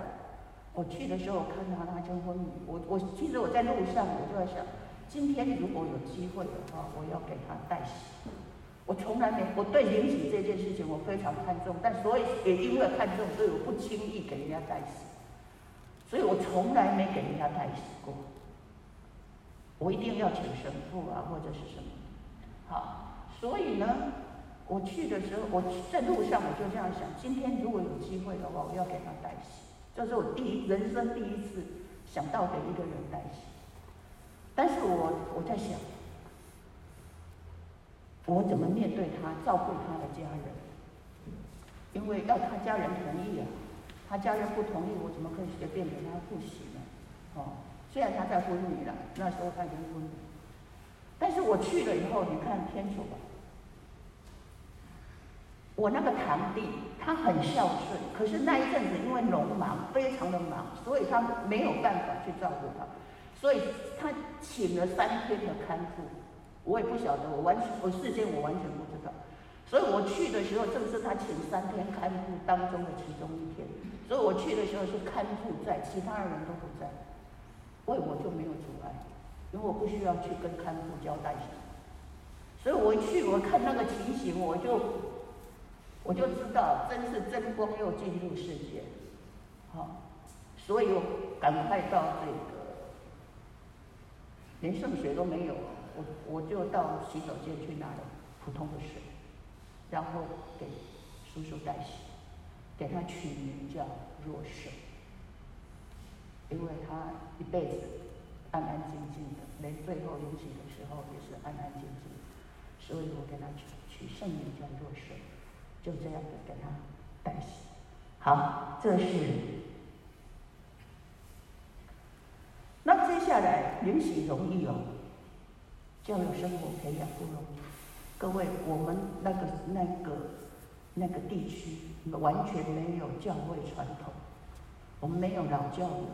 我去的时候看他他结婚，我我其实我在路上我就在想，今天如果有机会的话，我要给他带喜。我从来没，我对领喜这件事情我非常看重，但所以也因为看重，所以我不轻易给人家带喜，所以我从来没给人家带喜过。我一定要请神父啊，或者是什么，好，所以呢，我去的时候，我在路上我就这样想：今天如果有机会的话，我要给他带喜，这，是我第一人生第一次想到给一个人带喜。但是我我在想，我怎么面对他，照顾他的家人？因为要他家人同意啊，他家人不同意，我怎么可以随便给他不行呢？哦。虽然他在婚礼了，那时候他已经婚礼，但是我去了以后，你看天主吧，我那个堂弟他很孝顺，可是那一阵子因为农忙，非常的忙，所以他没有办法去照顾他，所以他请了三天的看护，我也不晓得，我完全我事先我完全不知道，所以我去的时候正是他请三天看护当中的其中一天，所以我去的时候是看护在，其他人都不在。所以我就没有阻碍，因为我不需要去跟看护交代什么，所以我一去，我看那个情形，我就我就知道，真是真光又进入世界，好，所以我赶快到这个，连圣水都没有，我我就到洗手间去拿了普通的水，然后给叔叔带洗，给他取名叫若水。因为他一辈子安安静静的，连最后临行的时候也是安安静静，所以我给他取取圣名叫若水，就这样的给他带喜。好，这是。那接下来临喜容易哦，教育生活培养不容易。各位，我们那个那个那个地区完全没有教会传统，我们没有老教友。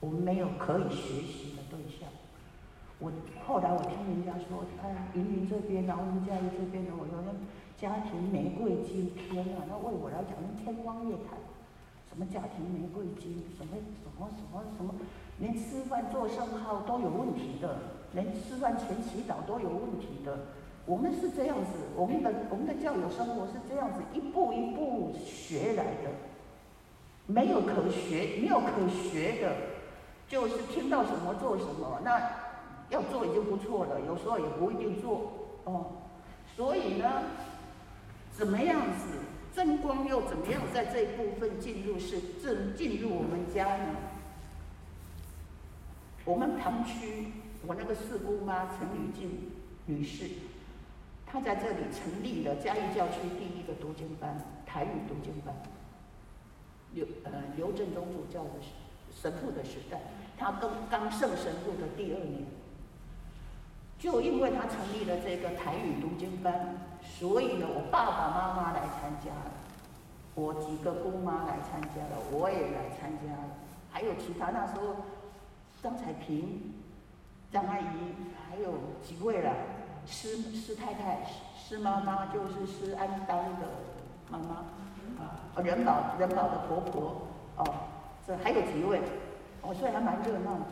我们没有可以学习的对象。我后来我听人家说，哎，云林这边，然后我们嘉义这边的，我说那家庭玫瑰金，天啊，那为我来讲，那天方夜谭。什么家庭玫瑰金，什么什么什么什么，连吃饭做圣号都有问题的，连吃饭前祈祷都有问题的。我们是这样子，我们的我们的教友生活是这样子，一步一步学来的，没有可学，没有可学的。就是听到什么做什么，那要做已经不错了，有时候也不一定做哦。所以呢，怎么样子真光又怎么样在这一部分进入是进进入我们家呢？我们堂区我那个四姑妈陈雨静女士，他在这里成立了嘉义教区第一个读经班，台语读经班。刘呃刘振中主教的神父的时代。他刚刚圣神父的第二年，就因为他成立了这个台语读经班，所以呢，我爸爸妈妈来参加了，我几个姑妈来参加了，我也来参加了，还有其他那时候张彩萍、张阿姨，还有几位了，施施太太、施妈妈，就是施安当的妈妈，啊，仁宝仁宝的婆婆，哦，这还有几位。哦，所以还蛮热闹的。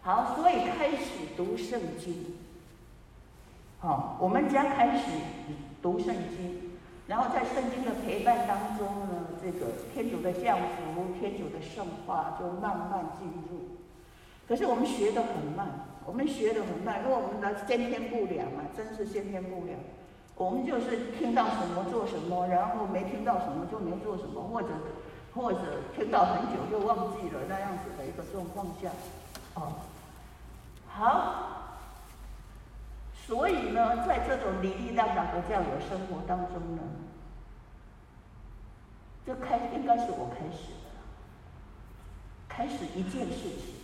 好，所以开始读圣经。好，我们家开始读圣经，然后在圣经的陪伴当中呢，这个天主的降福、天主的圣化就慢慢进入。可是我们学的很慢，我们学的很慢，因为我们的先天不良啊，真是先天不良。我们就是听到什么做什么，然后没听到什么就没做什么，或者。或者听到很久就忘记了那样子的一个状况下，哦，好，所以呢，在这种哩哩啦啦的教友生活当中呢，就开应该是我开始的，开始一件事情，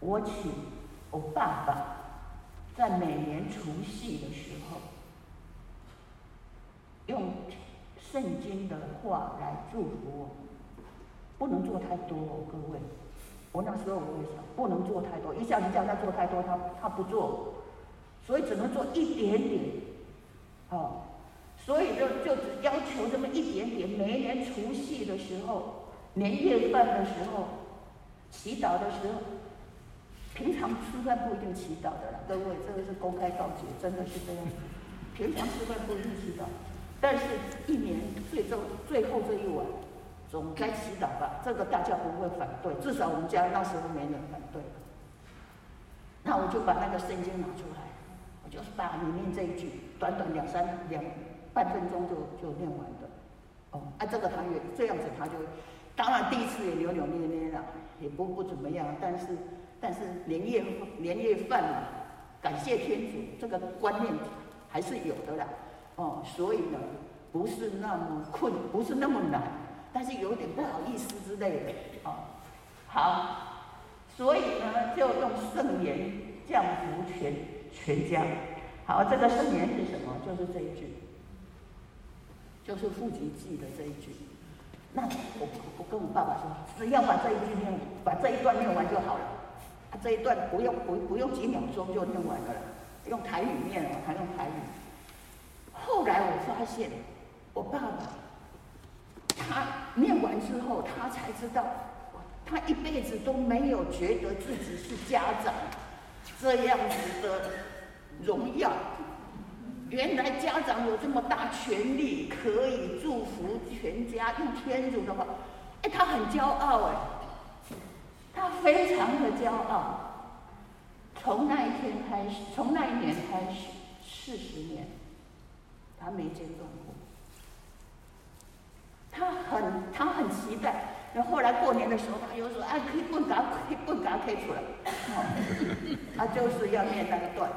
我请我爸爸在每年除夕的时候用。圣经的话来祝福我，不能做太多哦，各位。我那时候我也想，不能做太多，一下子叫他做太多，他他不做，所以只能做一点点，哦，所以就就只要求这么一点点。每一年除夕的时候，年夜饭的时候，祈祷的时候，平常吃饭不一定祈祷的啦，各位，这个是公开告诫，真的是这样。平常吃饭不一定祈祷，但是一年最终最后这一晚。总该祈祷吧，这个大家不会反对，至少我们家那时候没人反对。那我就把那个圣经拿出来，我就是把里面这一句，短短两三两半分钟就就念完的。哦，啊，这个他也这样子，他就当然第一次也扭扭捏捏了，也不不怎么样，但是但是年夜年夜饭嘛，感谢天主，这个观念还是有的啦。哦，所以呢，不是那么困，不是那么难。但是有点不好意思之类的，哦，好，所以呢，就用圣言降福全全家。好，这个圣言是什么？就是这一句，就是父及祭的这一句。那我我跟我爸爸说，只要把这一句念，把这一段念完就好了。这一段不用不不用几秒钟就念完了，用台语念了，还用台语。后来我发现，我爸爸。他念完之后，他才知道，他一辈子都没有觉得自己是家长这样子的荣耀。原来家长有这么大权力，可以祝福全家。用天主的话，哎，他很骄傲哎，他非常的骄傲。从那一天开始，从那一年开始，四十年，他没间断过。他很他很期待，然后后来过年的时候，他又说：“哎，可以蹦嘎，可以蹦嘎，可以出来。”他就是要念那个段，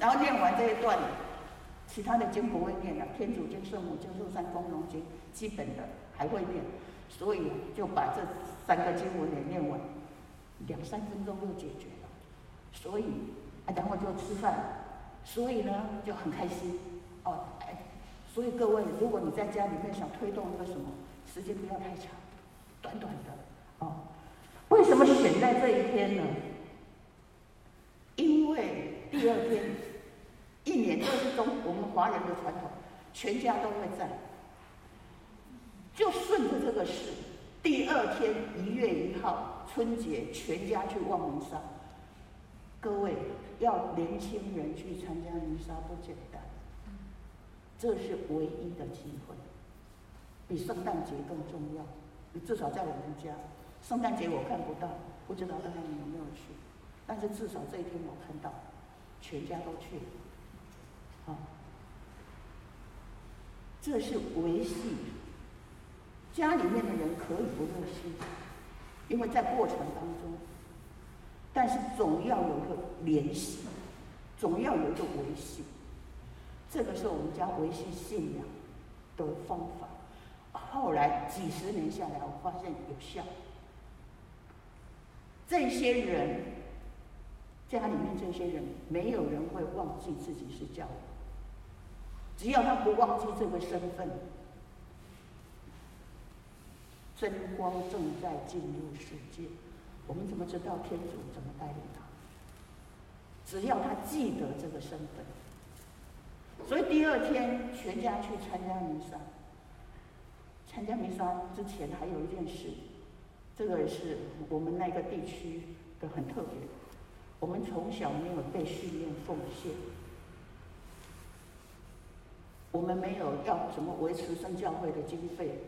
然后念完这一段，其他的经不会念了，天主经、圣母经、陆山公农经，基本的还会念，所以就把这三个经文也念完，两三分钟就解决了。所以啊，然后就吃饭，所以呢就很开心哦。哎所以各位，如果你在家里面想推动一个什么，时间不要太长，短短的哦。为什么选在这一天呢？因为第二天，一年都是中我们华人的传统，全家都会在，就顺着这个事，第二天一月一号春节，全家去望弥撒。各位要年轻人去参加弥撒不简单。这是唯一的机会，比圣诞节更重要。你至少在我们家，圣诞节我看不到，不知道大家有没有去？但是至少这一天我看到，全家都去了。好，这是维系家里面的人可以不热心，因为在过程当中，但是总要有一个联系，总要有一个维系。这个是我们家维系信仰的方法。后来几十年下来，我发现有效。这些人，家里面这些人，没有人会忘记自己是教友。只要他不忘记这个身份，真光正在进入世界。我们怎么知道天主怎么带领他？只要他记得这个身份。所以第二天全家去参加弥撒。参加弥撒之前还有一件事，这个是我们那个地区的很特别。我们从小没有被训练奉献，我们没有要怎么维持圣教会的经费，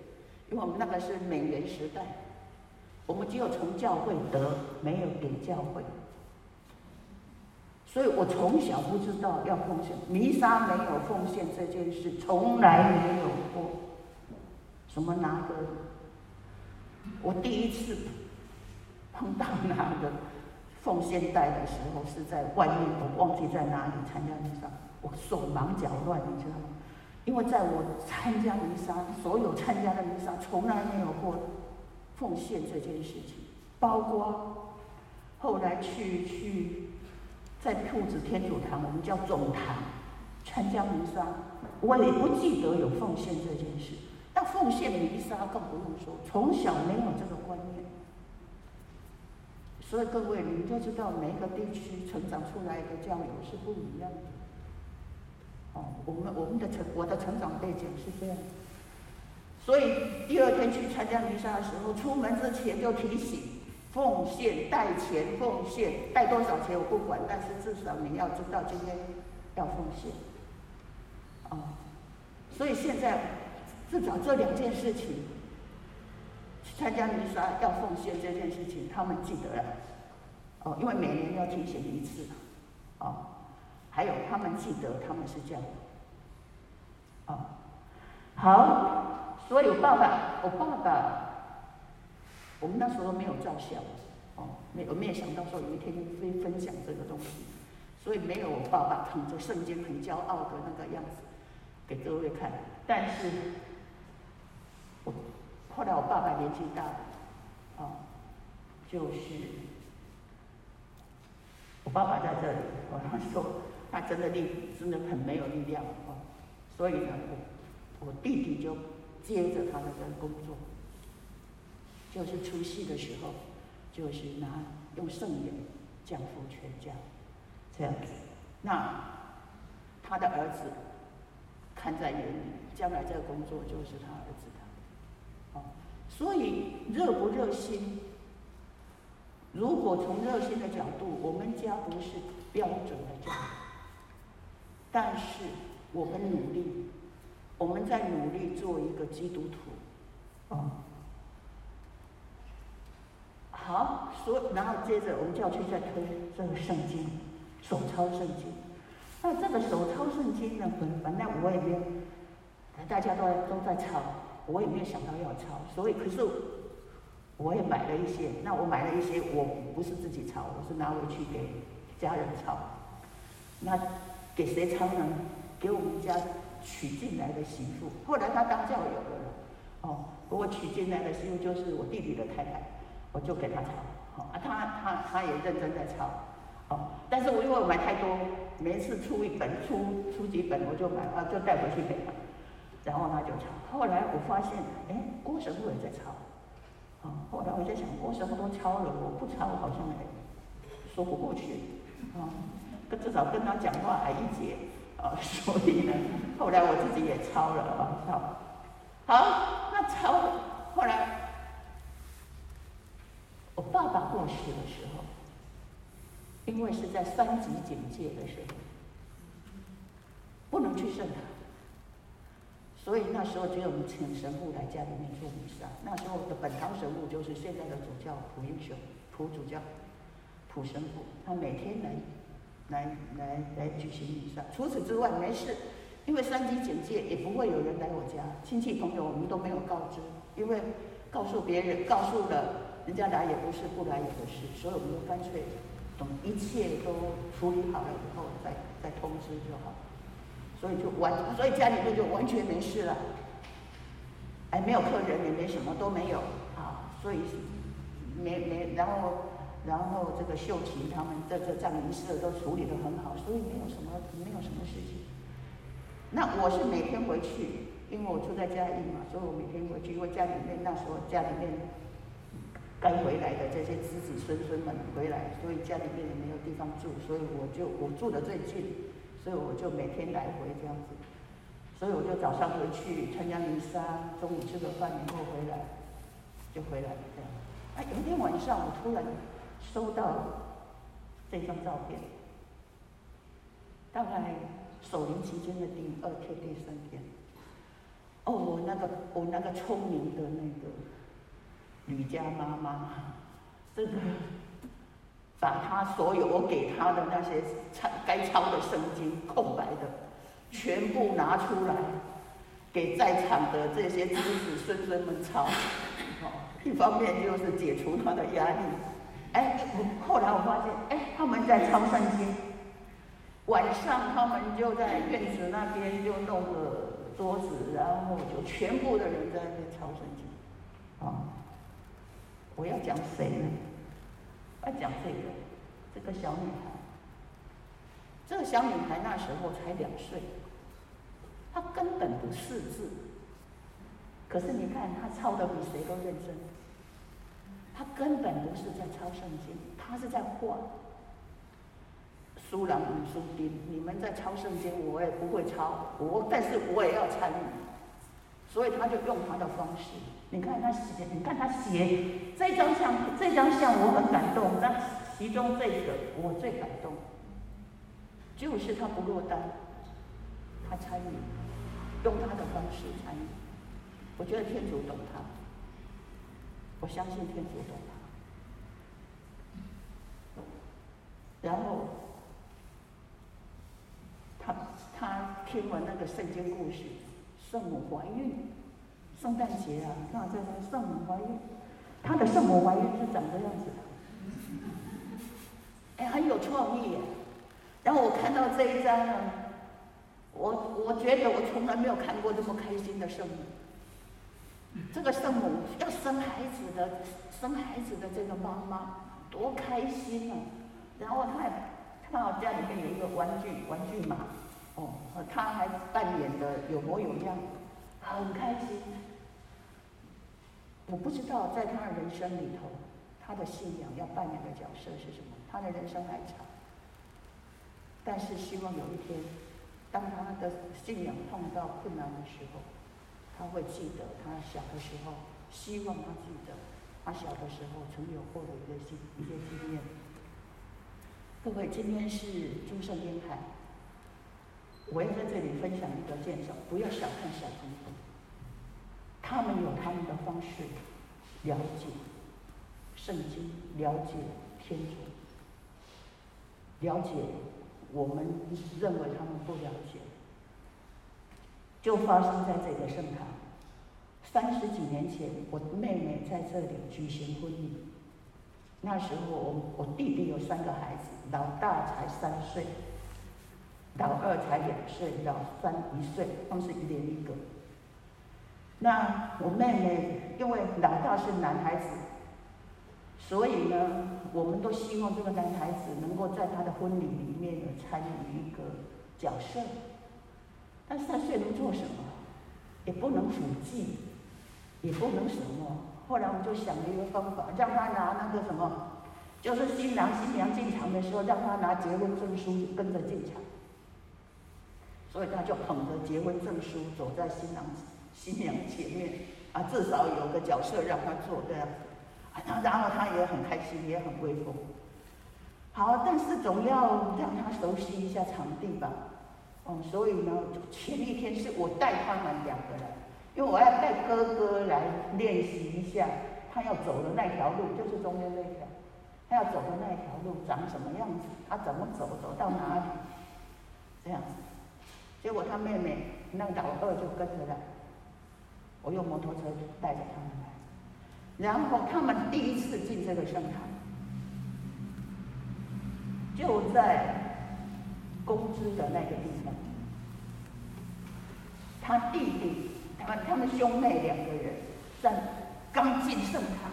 因为我们那个是美元时代，我们只有从教会得，没有给教会。所以我从小不知道要奉献，弥撒没有奉献这件事，从来没有过。什么拿个？我第一次碰到拿个奉献袋的时候，是在外面，我忘记在哪里参加弥撒，我手忙脚乱，你知道吗？因为在我参加弥撒，所有参加的弥撒从来没有过奉献这件事情，包括后来去去。在铺子天主堂，我们叫总堂，参加弥撒，我也不记得有奉献这件事。那奉献弥撒更不用说，从小没有这个观念。所以各位，你就知道每个地区成长出来的教友是不一样的。我们我们的成我的成长背景是这样。所以第二天去参加弥撒的时候，出门之前就提醒奉献带钱奉献带多少钱我不管，但是至少你要知道今天要奉献。哦，所以现在至少这两件事情，去参加弥撒要奉献这件事情，他们记得了。哦，因为每年要提醒一次。哦，还有他们记得他们是这样。哦，好。所以我爸爸，我爸爸，我们那时候没有照相，哦，没，我没有想到说有一天会分享这个东西，所以没有我爸爸捧着圣经很骄傲的那个样子给各位看。但是，我后来我爸爸年纪大了，哦，就是我爸爸在这里，我他说他真的力真的很没有力量，哦，所以呢，我我弟弟就。接着他的这个工作，就是出戏的时候，就是拿用圣眼降服全家，这样子。那他的儿子看在眼里，将来这个工作就是他儿子的。哦，所以热不热心？如果从热心的角度，我们家不是标准的家，但是我们努力。我们在努力做一个基督徒，哦，好，所然后接着我们就要去再推这个圣经，手抄圣经。那这个手抄圣经呢，本本来我也没有，大家都都在抄，我也没有想到要抄，所以可是我也买了一些。那我买了一些，我不是自己抄，我是拿回去给家人抄。那给谁抄呢？给我们家。娶进来的媳妇，后来他当教友了，哦，我娶进来的媳妇就是我弟弟的太太，我就给他抄，哦，啊，他他他也认真在抄，哦，但是我因为我买太多，每次出一本出出几本我就买啊，就带回去给他，然后他就抄。后来我发现，哎，郭神父也在抄，啊，后来我在想，郭神父都抄了，我不抄好像也说不过去，啊，可至少跟他讲话还一节。啊、所以呢，后来我自己也抄了啊，抄。好，那抄，后来我爸爸过世的时候，因为是在三级警戒的时候，不能去圣堂，所以那时候只有我们请神父来家里面做弥撒。那时候的本堂神父就是现在的主教普英雄，普主教，普神父，他每天来。来来来举行弥撒，除此之外没事，因为三级警戒也不会有人来我家，亲戚朋友我们都没有告知，因为告诉别人告诉了人家来也不是，不来也不是，所以我们就干脆等一切都处理好了以后再再通知就好，所以就完，所以家里面就完全没事了，哎，没有客人也没什么都没有。啊，所以没没然后。然后这个秀琴他们这这葬仪社都处理得很好，所以没有什么没有什么事情。那我是每天回去，因为我住在嘉义嘛，所以我每天回去，因为家里面那时候家里面该回来的这些子子孙孙们回来，所以家里面也没有地方住，所以我就我住的最近，所以我就每天来回这样子。所以我就早上回去参加弥撒，中午吃个饭以后回来，就回来这样。啊，有一天晚上我突然。收到这张照片，大概守灵期间的第二天、第三天。哦，我那个我那个聪明的那个吕家妈妈，这个把他所有我给他的那些抄该抄的圣经空白的，全部拿出来，给在场的这些子子孙孙们抄。哦，一方面就是解除他的压力。哎，我后来我发现，哎，他们在抄圣经，晚上他们就在院子那边就弄个桌子，然后就全部的人在那边抄圣经。啊，我要讲谁呢？要讲这个，这个小女孩。这个小女孩那时候才两岁，她根本不识字，可是你看她抄的比谁都认真，他根本不是在抄圣经，他是在画。书朗与书丁，你们在抄圣经，我也不会抄，我但是我也要参与，所以他就用他的方式。你看他写，你看他写这张相，这张相我很感动，那其中这个我最感动，就是他不落单，他参与，用他的方式参与。我觉得天主懂他，我相信天主懂他，然后。他他听完那个圣经故事，圣母怀孕，圣诞节啊，那这个圣母怀孕，他的圣母怀孕是长这样子的，哎，很有创意。然后我看到这一张呢，我我觉得我从来没有看过这么开心的圣母。这个圣母要生孩子的，生孩子的这个妈妈多开心啊！然后他还。看到家里面有一个玩具玩具马，哦，他还扮演的有模有样，很开心。我不知道在他的人生里头，他的信仰要扮演的角色是什么？他的人生还长，但是希望有一天，当他的信仰碰到困难的时候，他会记得他小的时候，希望他记得他小的时候曾有过的一个经一些经验。各位，今天是诸圣编排，我要在这里分享一个见证，不要小看小朋友，他们有他们的方式了解圣经，了解天主，了解我们认为他们不了解，就发生在这个圣堂。三十几年前，我妹妹在这里举行婚礼。那时候我我弟弟有三个孩子，老大才三岁，老二才两岁，老三一岁，他们是一连一个。那我妹妹因为老大是男孩子，所以呢，我们都希望这个男孩子能够在他的婚礼里面有参与一个角色。但三岁能做什么？也不能辅祭，也不能什么。后来我们就想了一个方法，让他拿那个什么，就是新郎新娘进场的时候，让他拿结婚证书跟着进场。所以他就捧着结婚证书走在新郎新娘前面，啊，至少有个角色让他做这样，啊，然后他也很开心，也很威风。好，但是总要让他熟悉一下场地吧。嗯，所以呢，前一天是我带他们两个人。因为我要带哥哥来练习一下，他要走的那条路就是中间那条，他要走的那条路长什么样子，他怎么走，走到哪里，这样子。结果他妹妹那老二就跟着来，我用摩托车带着他们来，然后他们第一次进这个圣堂，就在工资的那个地方，他弟弟。他他们兄妹两个人在刚进圣堂，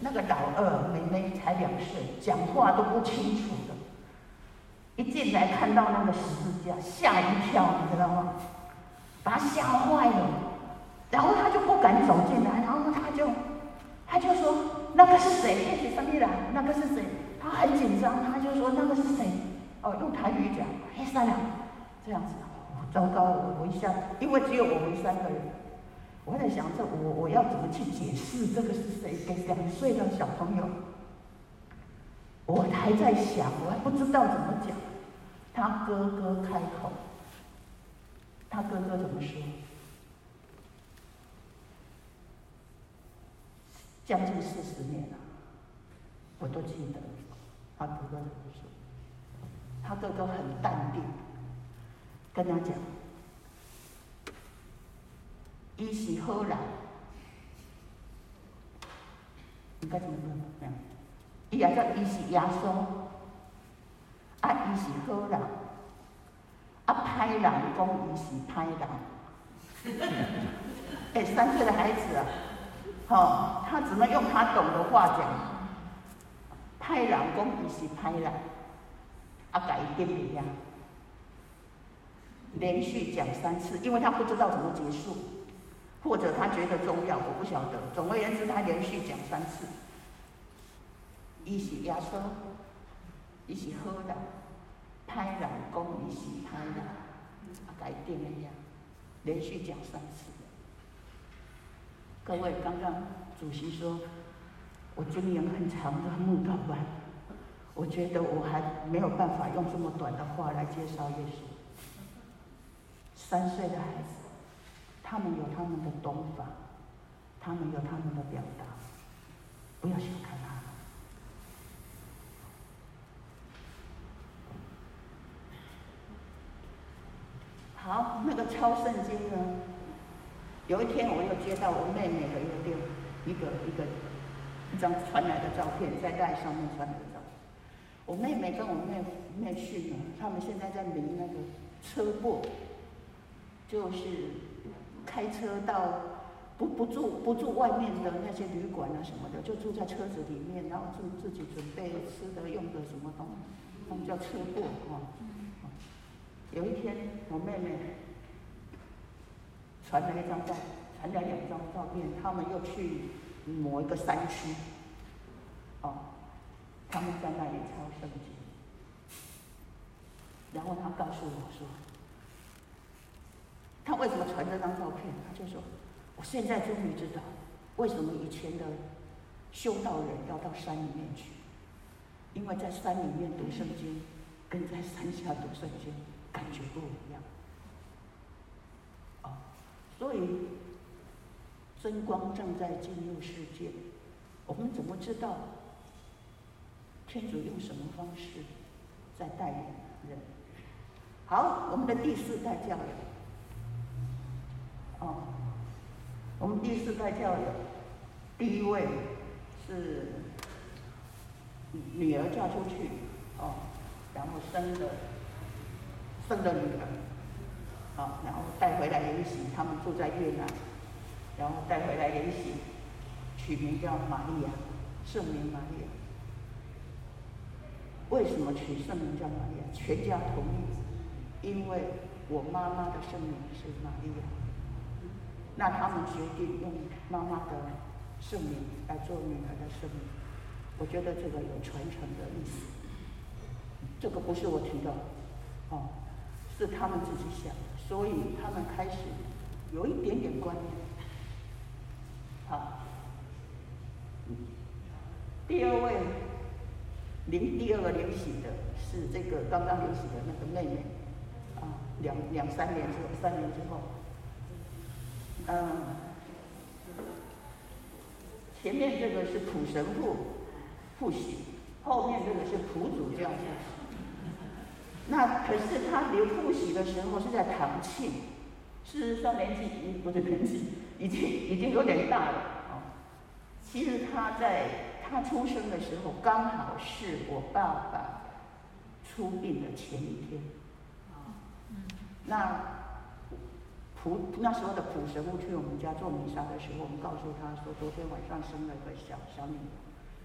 那个老二妹妹才两岁，讲话都不清楚的。一进来看到那个十字架，吓一跳，你知道吗？把他吓坏了。然后他就不敢走进来，然后他就他就说：“那个是谁？那是什么人？那个是谁？”他很紧张，他就说：“那个是谁？”哦，用台语讲：“哎，三两，这样子。”糟糕了，我一下，因为只有我们三个人，我在想这我我要怎么去解释这个是谁？给两岁的小朋友，我还在想，我还不知道怎么讲。他哥哥开口，他哥哥怎么说？将近四十年了，我都记得他哥哥怎么说。他哥哥很淡定。跟他讲，伊是好人，应该怎么说？伊也叫伊是耶稣，啊，伊是好人，啊，歹人讲伊是歹人。哎、三岁的孩子啊，好、哦，他只能用他懂的话讲，歹人讲伊是歹人，啊，改一点点呀。连续讲三次，因为他不知道怎么结束，或者他觉得重要，我不晓得。总而言之，他连续讲三次。一是耶稣，伊是好人，歹人讲伊是拍的，啊，改定了呀，连续讲三次。各位，刚刚主席说，我经营很长的木道班，我觉得我还没有办法用这么短的话来介绍耶稣。三岁的孩子，他们有他们的懂法，他们有他们的表达，不要小看他们。好，那个抄圣经呢？有一天我又接到我妹妹的一个电，一个一个一张传来的照片，在带上面传来。我妹妹跟我妹妹婿呢，他们现在在轮那个车祸，就是开车到不不住不住外面的那些旅馆啊什么的，就住在车子里面，然后自自己准备吃的用的什么东西，他们叫车泊啊。有一天，我妹妹传来一张照，传来两张照片，他们又去某一个山区，哦，他们在那里抄圣经。然后他告诉我说，他为什么传这张照片？他就说，我现在终于知道，为什么以前的修道人要到山里面去，因为在山里面读圣经，跟在山下读圣经。感觉不一样，啊，所以真光正在进入世界，我们怎么知道天主用什么方式在带领人？好，我们的第四代教友，哦，我们第四代教友，第一位是女儿嫁出去，哦，然后生了。生的女儿，好，然后带回来研习，他们住在越南，然后带回来研习，取名叫玛利亚，圣名玛利亚。为什么取圣名叫玛利亚？全家同意，因为我妈妈的圣名是玛利亚，那他们决定用妈妈的圣名来做女儿的圣名。我觉得这个有传承的意思，这个不是我提的，哦。是他们自己想的，所以他们开始有一点点观念。好，第二位领第二个领洗的是这个刚刚领洗的那个妹妹，啊，两两三年之后，三年之后，嗯，前面这个是普神父复洗，后面这个是普主教。那可是他留复习的时候是在唐庆，事实上年纪已经不是年纪，已经已经有点大了啊。其实他在他出生的时候，刚好是我爸爸出殡的前一天。那普那时候的普神父去我们家做弥撒的时候，我们告诉他说，昨天晚上生了个小小女，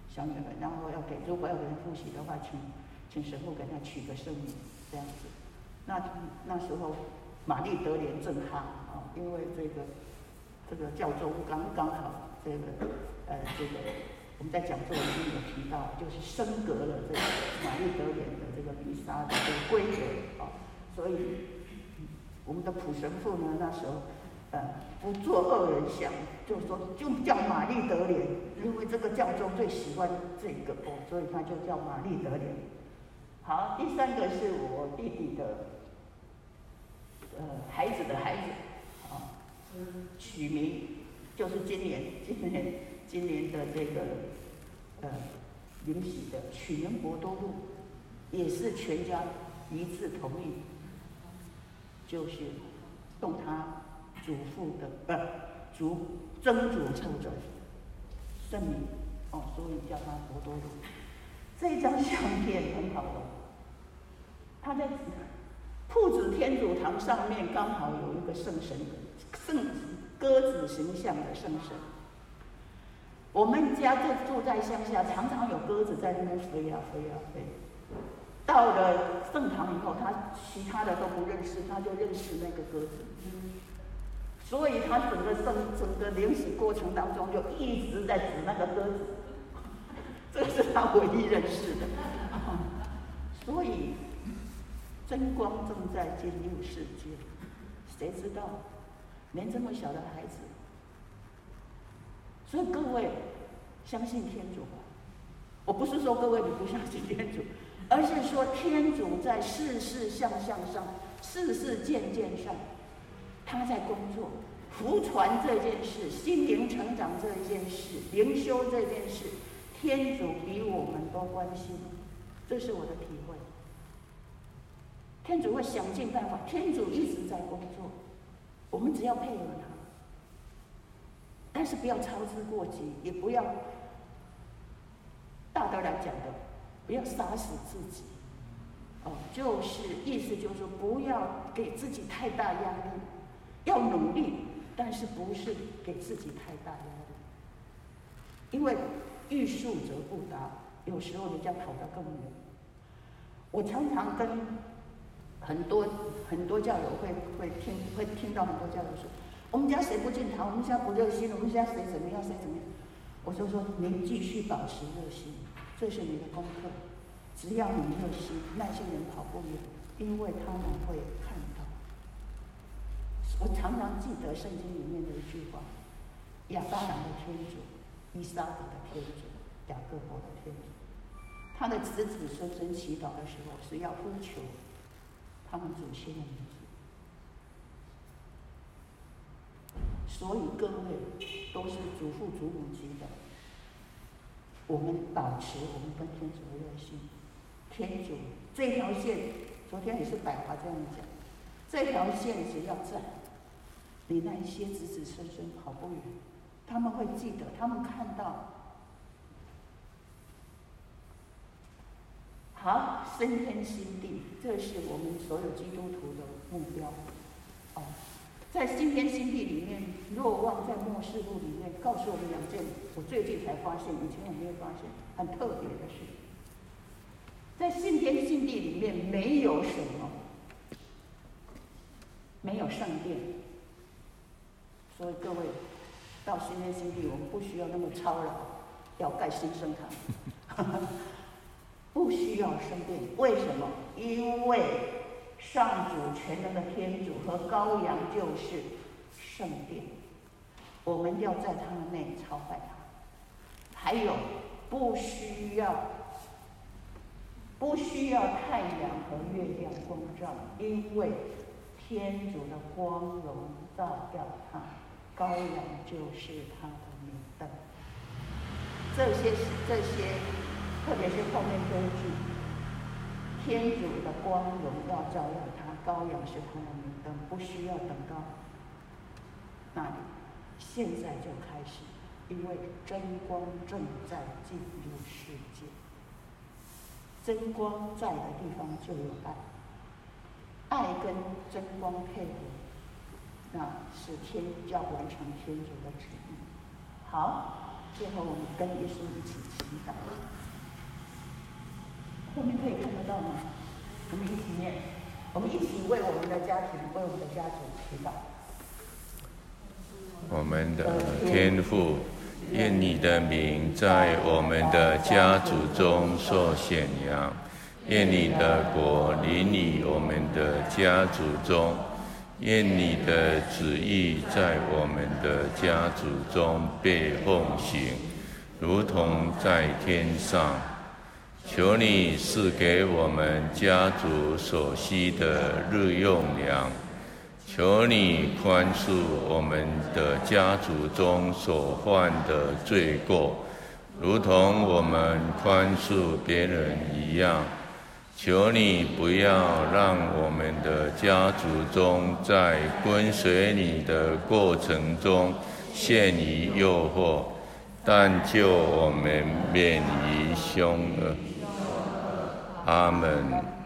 小女儿，然后要给如果要给人复习的话，请。请神父给他取个圣名，这样子。那那时候，玛丽德莲震撼啊，因为这个这个教宗刚刚好这个呃这个我们在讲座里面有提到，就是升格了这个玛丽德莲的这个弥撒的这个规格啊，所以我们的普神父呢那时候呃不做恶人想，就说就叫玛丽德莲，因为这个教宗最喜欢这个哦，所以他就叫玛丽德莲。好，第三个是我弟弟的，呃，孩子的孩子，啊，取名就是今年今年今年的这个，呃，领洗的取名博多禄，也是全家一致同意，就是动他祖父的，呃，祖曾祖父的圣名，哦，所以叫他博多禄。这张相片很好的，他在铺子天主堂上面刚好有一个圣神，圣鸽子形象的圣神。我们家就住在乡下，常常有鸽子在那边飞呀飞呀飞。到了盛唐以后，他其他的都不认识，他就认识那个鸽子。所以他整个生整个灵洗过程当中，就一直在指那个鸽子，这是他唯一认识的。所以真光正在进入世界，谁知道？连这么小的孩子，所以各位相信天主吧。我不是说各位你不相信天主，而是说天主在事事向向上、事事件件上。他在工作，福传这件事，心灵成长这件事，灵修这件事，天主比我们都关心，这是我的体会。天主会想尽办法，天主一直在工作，我们只要配合他，但是不要操之过急，也不要大道来讲的，不要杀死自己。哦，就是意思就是说，不要给自己太大压力。要努力，但是不是给自己太大压力？因为欲速则不达，有时候人家跑得更远。我常常跟很多很多教友会会听会听到很多教友说：“我们家谁不进堂？我们家不热心？我们家谁怎么样？谁怎么样？”我就说：“您继续保持热心，这是你的功课。只要你热心，那些人跑不远，因为他们会看到。”我常常记得圣经里面的一句话：亚巴郎的天主、以撒的天主、雅各伯的天主，他的子子孙孙祈祷的时候是要呼求他们祖先的名字。所以各位都是祖父祖母级的，我们保持我们跟天主的热心。天主这条线，昨天也是百华这样讲，这条线只要在。你那一些子子孙孙跑不远，他们会记得，他们看到。好，升天新地，这是我们所有基督徒的目标。哦，在新天新地里面，若望在末世录里面告诉我们两件，我最近才发现，以前我没有发现，很特别的事。在新天新地里面没有什么，没有圣殿。所以各位，到新天新地，我们不需要那么操劳，要盖新圣堂，不需要圣殿。为什么？因为上主全能的天主和羔羊就是圣殿，我们要在他们内朝拜他。还有，不需要不需要太阳和月亮光照，因为天主的光荣照耀他。羔羊就是他的明灯，这些这些，特别是后面这一句，天主的光荣要照耀他，羔羊是他的明灯，不需要等到那里，现在就开始，因为真光正在进入世界，真光在的地方就有爱，爱跟真光配合。那是天要完成天主的旨意。好，最后我们跟耶稣一起祈祷。后面可以看得到吗？我们一起念，我们一起为我们的家庭、为我们的家族祈祷。我们的天父，愿你的名在我们的家族中受显扬，愿你的国临于我们的家族中。愿你的旨意在我们的家族中被奉行，如同在天上。求你赐给我们家族所需的日用粮。求你宽恕我们的家族中所犯的罪过，如同我们宽恕别人一样。求你不要让我们的家族中在跟随你的过程中陷于诱惑，但救我们免于凶恶。阿门。